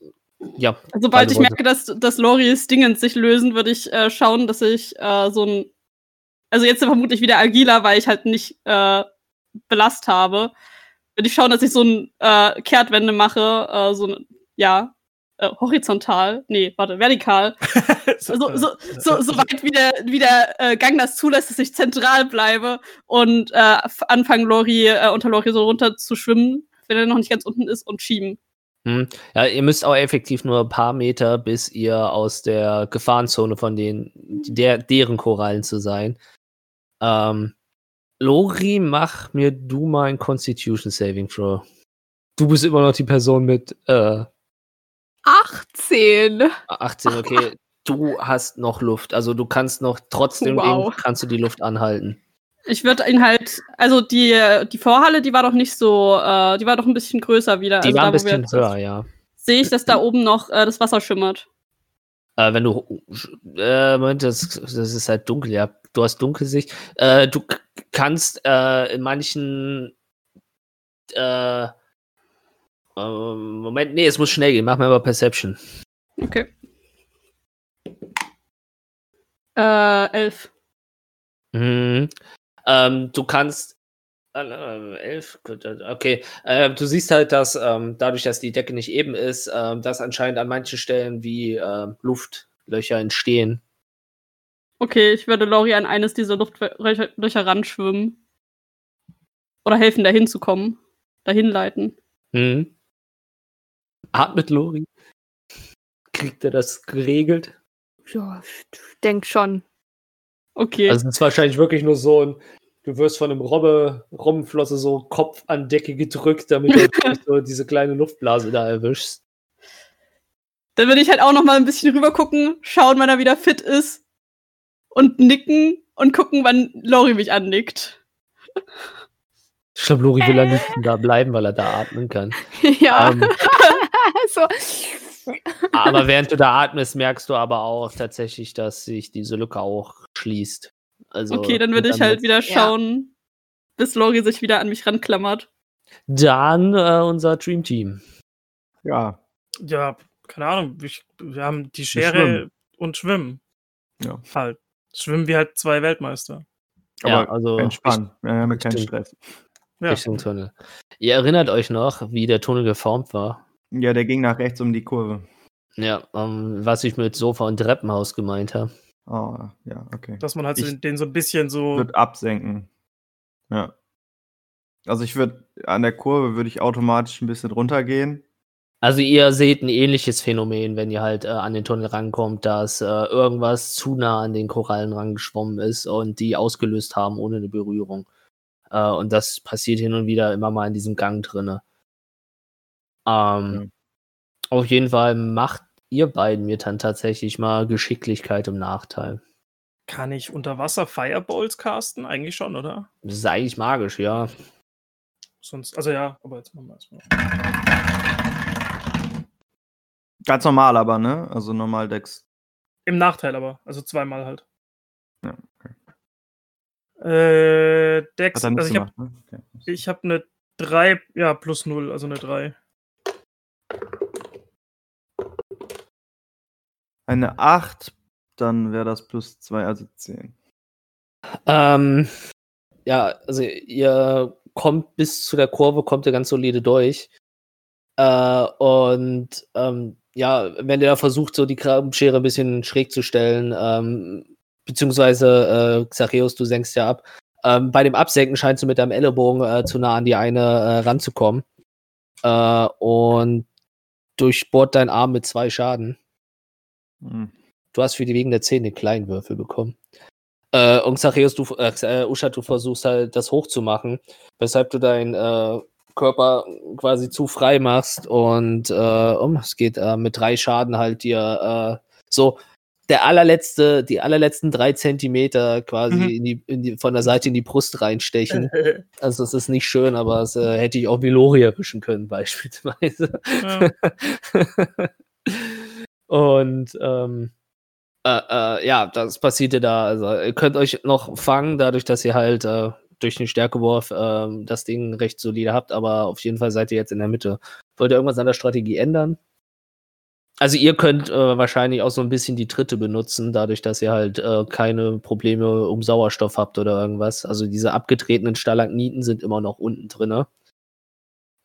ja, Sobald ich Worte. merke, dass, dass Loris Dingens sich lösen, würde ich äh, schauen, dass ich äh, so ein. Also jetzt vermutlich wieder agiler, weil ich halt nicht äh, Belast habe. Würde ich schauen, dass ich so ein äh, Kehrtwende mache, äh, so ein, ja, äh, horizontal, nee, warte, vertikal, so, so, so, so weit wie der, wie der äh, Gang das zulässt, dass ich zentral bleibe und äh, anfangen, Lori, äh, unter Lori so runter zu schwimmen, wenn er noch nicht ganz unten ist, und schieben. Hm. Ja, ihr müsst auch effektiv nur ein paar Meter, bis ihr aus der Gefahrenzone von den, der, deren Korallen zu sein. Ähm, Lori, mach mir du mal ein Constitution Saving Throw. Du bist immer noch die Person mit äh, 18. 18, okay. Du hast noch Luft. Also du kannst noch trotzdem Wow. kannst du die Luft anhalten. Ich würde ihn halt, also die, die Vorhalle, die war doch nicht so, äh, die war doch ein bisschen größer wieder. Die also war ein da, wir bisschen höher, ja. Sehe ich, dass da oben noch äh, das Wasser schimmert. Äh, wenn du, äh, Moment, das, das ist halt dunkel, ja. Du hast Dunkelsicht. Äh, du kannst äh, in manchen, äh, ähm, Moment, nee, es muss schnell gehen. Mach mir mal Perception. Okay. Äh, elf. Mhm. Ähm, du kannst, äh, äh, elf, äh, okay. Äh, du siehst halt, dass ähm, dadurch, dass die Decke nicht eben ist, ähm, dass anscheinend an manchen Stellen wie ähm, Luftlöcher entstehen. Okay, ich würde Lori an eines dieser Luftlöcher Löcher ranschwimmen. Oder helfen, dahin zu kommen. Dahin leiten. Mhm. Atmet Lori. Kriegt er das geregelt? Ja, ich denk schon. Okay. Also es ist wahrscheinlich wirklich nur so ein, du wirst von einem Robbe, Robbenflosse so Kopf an Decke gedrückt, damit du so diese kleine Luftblase da erwischst. Dann würde ich halt auch noch mal ein bisschen rüber gucken, schauen, wann er wieder fit ist. Und nicken und gucken, wann Lori mich annickt. Ich glaube, Lori will am liebsten da bleiben, weil er da atmen kann. ja. Ähm, so. Aber während du da atmest, merkst du aber auch tatsächlich, dass sich diese Lücke auch schließt. Also, okay, dann würde ich halt wieder schauen, bis Lori sich wieder an mich ranklammert. Dann äh, unser Dream Team. Ja, Ja, keine Ahnung. Ich, wir haben die Wir Schere schwimmen. und Schwimmen. Ja. Halt. Schwimmen wie halt zwei Weltmeister. Ja, aber also entspannt. Wir haben ja keinen. Stress. Ja. Richtung Tunnel. Ihr erinnert euch noch, wie der Tunnel geformt war? Ja, der ging nach rechts um die Kurve. Ja, ähm, was ich mit Sofa und Treppenhaus gemeint habe. Oh, ja, okay. Dass man halt so Ich- den, den so ein bisschen so. Wird absenken. Ja. Also ich würde, an der Kurve würde ich automatisch ein bisschen runtergehen. Also ihr seht ein ähnliches Phänomen, wenn ihr halt äh, an den Tunnel rankommt, dass äh, irgendwas zu nah an den Korallen rangeschwommen ist und die ausgelöst haben ohne eine Berührung. Äh, und das passiert hin und wieder immer mal in diesem Gang drinne. Ähm, Auf jeden Fall macht ihr beiden mir dann tatsächlich mal Geschicklichkeit im Nachteil. Kann ich unter Wasser Fireballs casten? Eigentlich schon, oder? Das ist eigentlich magisch, ja. Sonst, also ja, aber jetzt machen wir erstmal. Ganz normal aber, ne? Also normal Dex. Im Nachteil aber, also zweimal halt. Ja, Äh, Dex, also ich habe ne? Okay. hab eine 3, ja, plus 0, also eine 3. Eine 8, dann wäre das plus 2, also 10. Ähm, ja, also ihr kommt bis zu der Kurve, kommt ihr ganz solide durch. Äh, und ähm, ja, wenn ihr da versucht, so die Grabenschere ein bisschen schräg zu stellen, ähm, beziehungsweise äh, Xareus, du senkst ja ab. Ähm, bei dem Absenken scheinst du mit deinem Ellenbogen äh, zu nah an die eine äh, ranzukommen. Äh, und durchbohrt dein Arm mit zwei Schaden. Hm. Du hast für die wegen der Zähne kleinen Würfel bekommen. Äh, und Xareus, du, äh, äh, Usha, du versuchst halt das hochzumachen, weshalb du deinen äh, Körper quasi zu frei machst und äh, um, es geht äh, mit drei Schaden halt dir äh, so der allerletzte, die allerletzten drei Zentimeter quasi Mhm. in die, in die, von der Seite in die Brust reinstechen. Also es ist nicht schön, aber es äh, hätte ich auch Vilori erwischen können, beispielsweise. ja. Und ähm, äh, äh, ja, das passierte da. Also ihr könnt euch noch fangen, dadurch, dass ihr halt äh, durch den Stärkewurf ähm, das Ding recht solide habt, aber auf jeden Fall seid ihr jetzt in der Mitte. Wollt ihr irgendwas an der Strategie ändern? Also ihr könnt äh, wahrscheinlich auch so ein bisschen die Tritte benutzen, dadurch, dass ihr halt äh, keine Probleme um Sauerstoff habt oder irgendwas. Also diese abgetretenen Stalagniten sind immer noch unten drinne.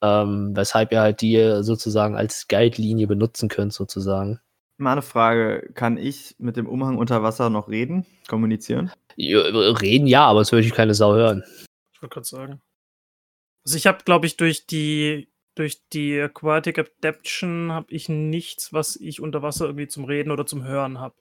Ähm, weshalb ihr halt die sozusagen als Guide-Linie benutzen könnt, sozusagen. Mal eine Frage, kann ich mit dem Umhang unter Wasser noch reden, kommunizieren? Ja, Reden ja, aber es würde ich keine Sau hören. Ich wollte gerade sagen. Also ich habe, glaube ich, durch die durch die Aquatic Adaption habe ich nichts, was ich unter Wasser irgendwie zum Reden oder zum Hören habe.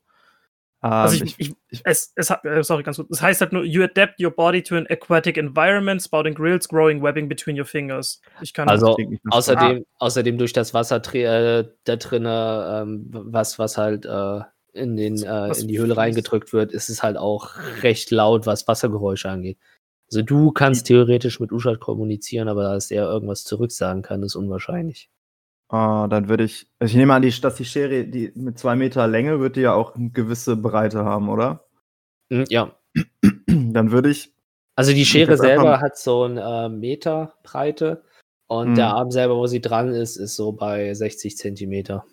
Also Ähm, ich, ich, es, es hat, äh, sorry, ganz kurz. Es heißt halt nur, you adapt your body to an aquatic environment, spouting grills, growing webbing between your fingers. Ich kann Also, Außerdem, außerdem durch das Wasser äh, da drinne, ähm, was, was halt äh, in, den, äh, in die Höhle reingedrückt wird, ist es halt auch recht laut, was Wassergeräusche angeht. Also du kannst theoretisch mit Uschat kommunizieren, aber dass er irgendwas zurücksagen kann, ist unwahrscheinlich. Ah, dann würde ich. Ich nehme an, die, dass die Schere die mit zwei Meter Länge wird die ja auch eine gewisse Breite haben, oder? Hm, ja. Dann würde ich. Also die Schere einfach- selber hat so ein äh, Meter Breite und Hm. der Arm selber, wo sie dran ist, ist so bei 60 Zentimeter.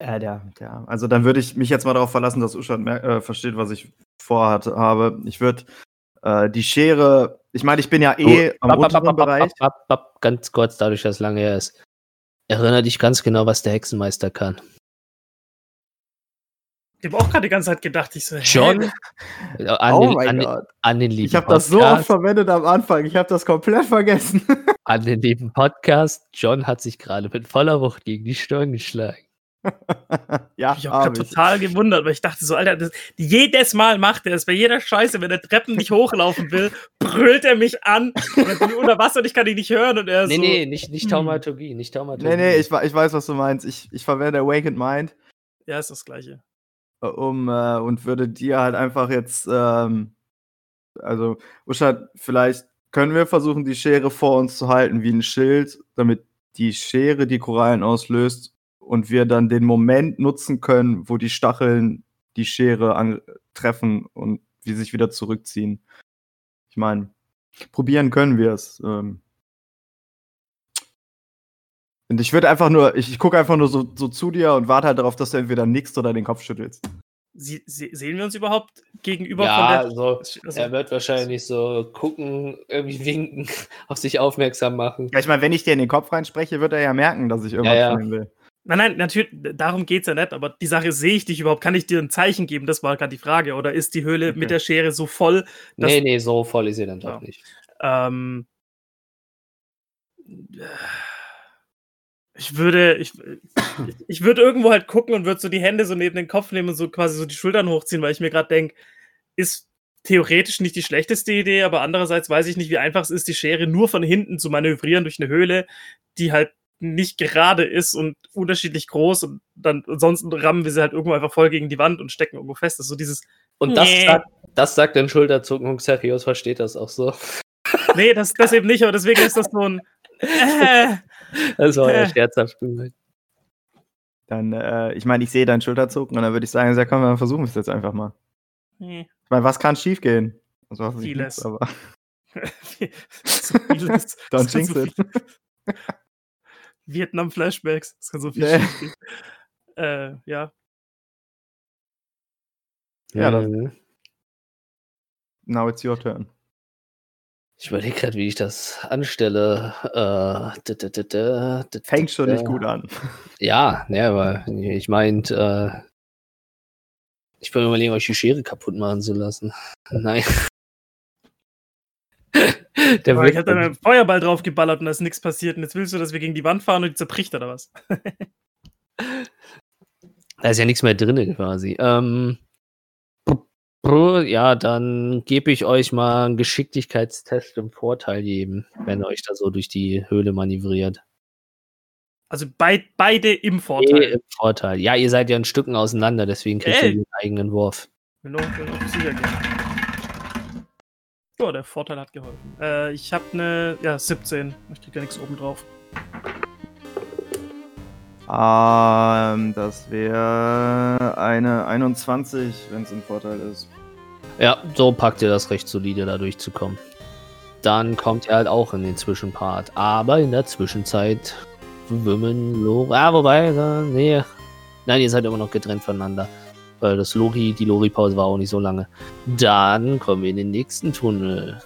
Ja, der, der. Also dann würde ich mich jetzt mal darauf verlassen, dass Uschat äh, versteht, was ich vorhat habe. Ich würde äh, die Schere. Ich meine, ich bin ja eh am Bap, unteren bap, bap, Bereich. Ganz kurz, dadurch, dass es lange her ist. Erinnere dich ganz genau, was der Hexenmeister kann. Ich habe auch gerade die ganze Zeit gedacht, ich so, hä? John, äh, an, oh den, mein an, den- Gott. an den lieben Ich habe das so oft verwendet am Anfang. Ich habe das komplett vergessen. an den lieben Podcast. John hat sich gerade mit voller Wucht gegen die Stirn geschlagen. ja, Ich habe total gewundert, weil ich dachte so, Alter, das, jedes Mal macht er es. Bei jeder Scheiße, wenn er Treppen nicht hochlaufen will, brüllt er mich an. Und ich bin unter Wasser und ich kann ihn nicht hören. Und er Nee, so, nee, nicht, nicht hm. Taumaturgie, nicht Taumaturgie. Nee, nee, ich, ich weiß, was du meinst. Ich, ich verwende Awakened Mind Ja, ist das Gleiche. äh, um äh, und würde dir halt einfach jetzt, ähm, also Uschat, vielleicht können wir versuchen, die Schere vor uns zu halten wie ein Schild, damit die Schere die Korallen auslöst und wir dann den Moment nutzen können, wo die Stacheln die Schere treffen und wir sich wieder zurückziehen. Ich meine, probieren können wir es. Ähm. Und ich würde einfach nur, ich, ich gucke einfach nur so, so zu dir und warte halt darauf, dass du entweder nickst oder den Kopf schüttelst. Sie, se sehen wir uns überhaupt gegenüber ja, von der. also, Also, er wird wahrscheinlich so gucken, irgendwie winken, auf sich aufmerksam machen. Ja, ich meine, wenn ich dir in den Kopf reinspreche, wird er ja merken, dass ich irgendwas Ja, ja. von ihm will. Nein, nein, natürlich, darum geht's ja nicht, aber die Sache sehe ich dich überhaupt? Kann ich dir ein Zeichen geben? Das war gerade die Frage. Oder ist die Höhle Okay. mit der Schere so voll? Das- Nee, nee, so voll ist sie dann doch Ja. nicht. Ähm, ich würde, ich, ich, ich würde irgendwo halt gucken und würde so die Hände so neben den Kopf nehmen und so quasi so die Schultern hochziehen, weil ich mir gerade denke, ist theoretisch nicht die schlechteste Idee, aber andererseits weiß ich nicht, wie einfach es ist, die Schere nur von hinten zu manövrieren durch eine Höhle, die halt nicht gerade ist und unterschiedlich groß und dann ansonsten rammen wir sie halt irgendwo einfach voll gegen die Wand und stecken irgendwo fest. Das ist so dieses, Und das Nee. sagt, das sagt ein Schulterzucken und Xerios versteht das auch so. nee, das, das eben nicht, aber deswegen ist das so ein, äh, Das war ja Äh. scherzhaft gemeint. Dann, äh, ich meine, ich sehe deinen Schulterzucken und dann würde ich sagen, ja, komm, dann versuchen wir es jetzt einfach mal. hm. Ich meine, was kann schief gehen? Also, Vieles. aber so vieles. kann jinx so it. Vietnam-Flashbacks. Das kann so viel Nee. schiefgehen. Äh, ja. Ja, das- Mhm. Now it's your turn. Ich überlege gerade, wie ich das anstelle. Äh, Fängt schon nicht gut an. Ja, ne, aber ich meint, äh, ich bin überlegen, euch die Schere kaputt machen zu lassen. Nein. Der Aber ich habe dann einen Feuerball drauf geballert und da ist nichts passiert. Und jetzt willst du, dass wir gegen die Wand fahren und die zerbricht oder was? Da ist ja nichts mehr drin quasi. Ähm, ja, dann gebe ich euch mal einen Geschicklichkeitstest im Vorteil geben, wenn ihr euch da so durch die Höhle manövriert. Also beid, beide im Eh, Vorteil. Im Vorteil. Ja, ihr seid ja ein Stücken auseinander, deswegen kriegt ihr Ey. den eigenen Wurf. Will nur, will auf sicher gehen. Ja, der Vorteil hat geholfen. Äh, ich habe eine, ja, 17. Ich krieg ja nichts oben drauf. Ähm, das wäre eine 21, wenn es ein Vorteil ist. Ja, so packt ihr das recht solide, da durchzukommen. Dann kommt ihr halt auch in den Zwischenpart. Aber in der Zwischenzeit wimmeln Lori. Ah, wobei, äh, nee. Nein, ihr seid immer noch getrennt voneinander. Weil das Lori, die Lori-Pause war auch nicht so lange. Dann kommen wir in den nächsten Tunnel.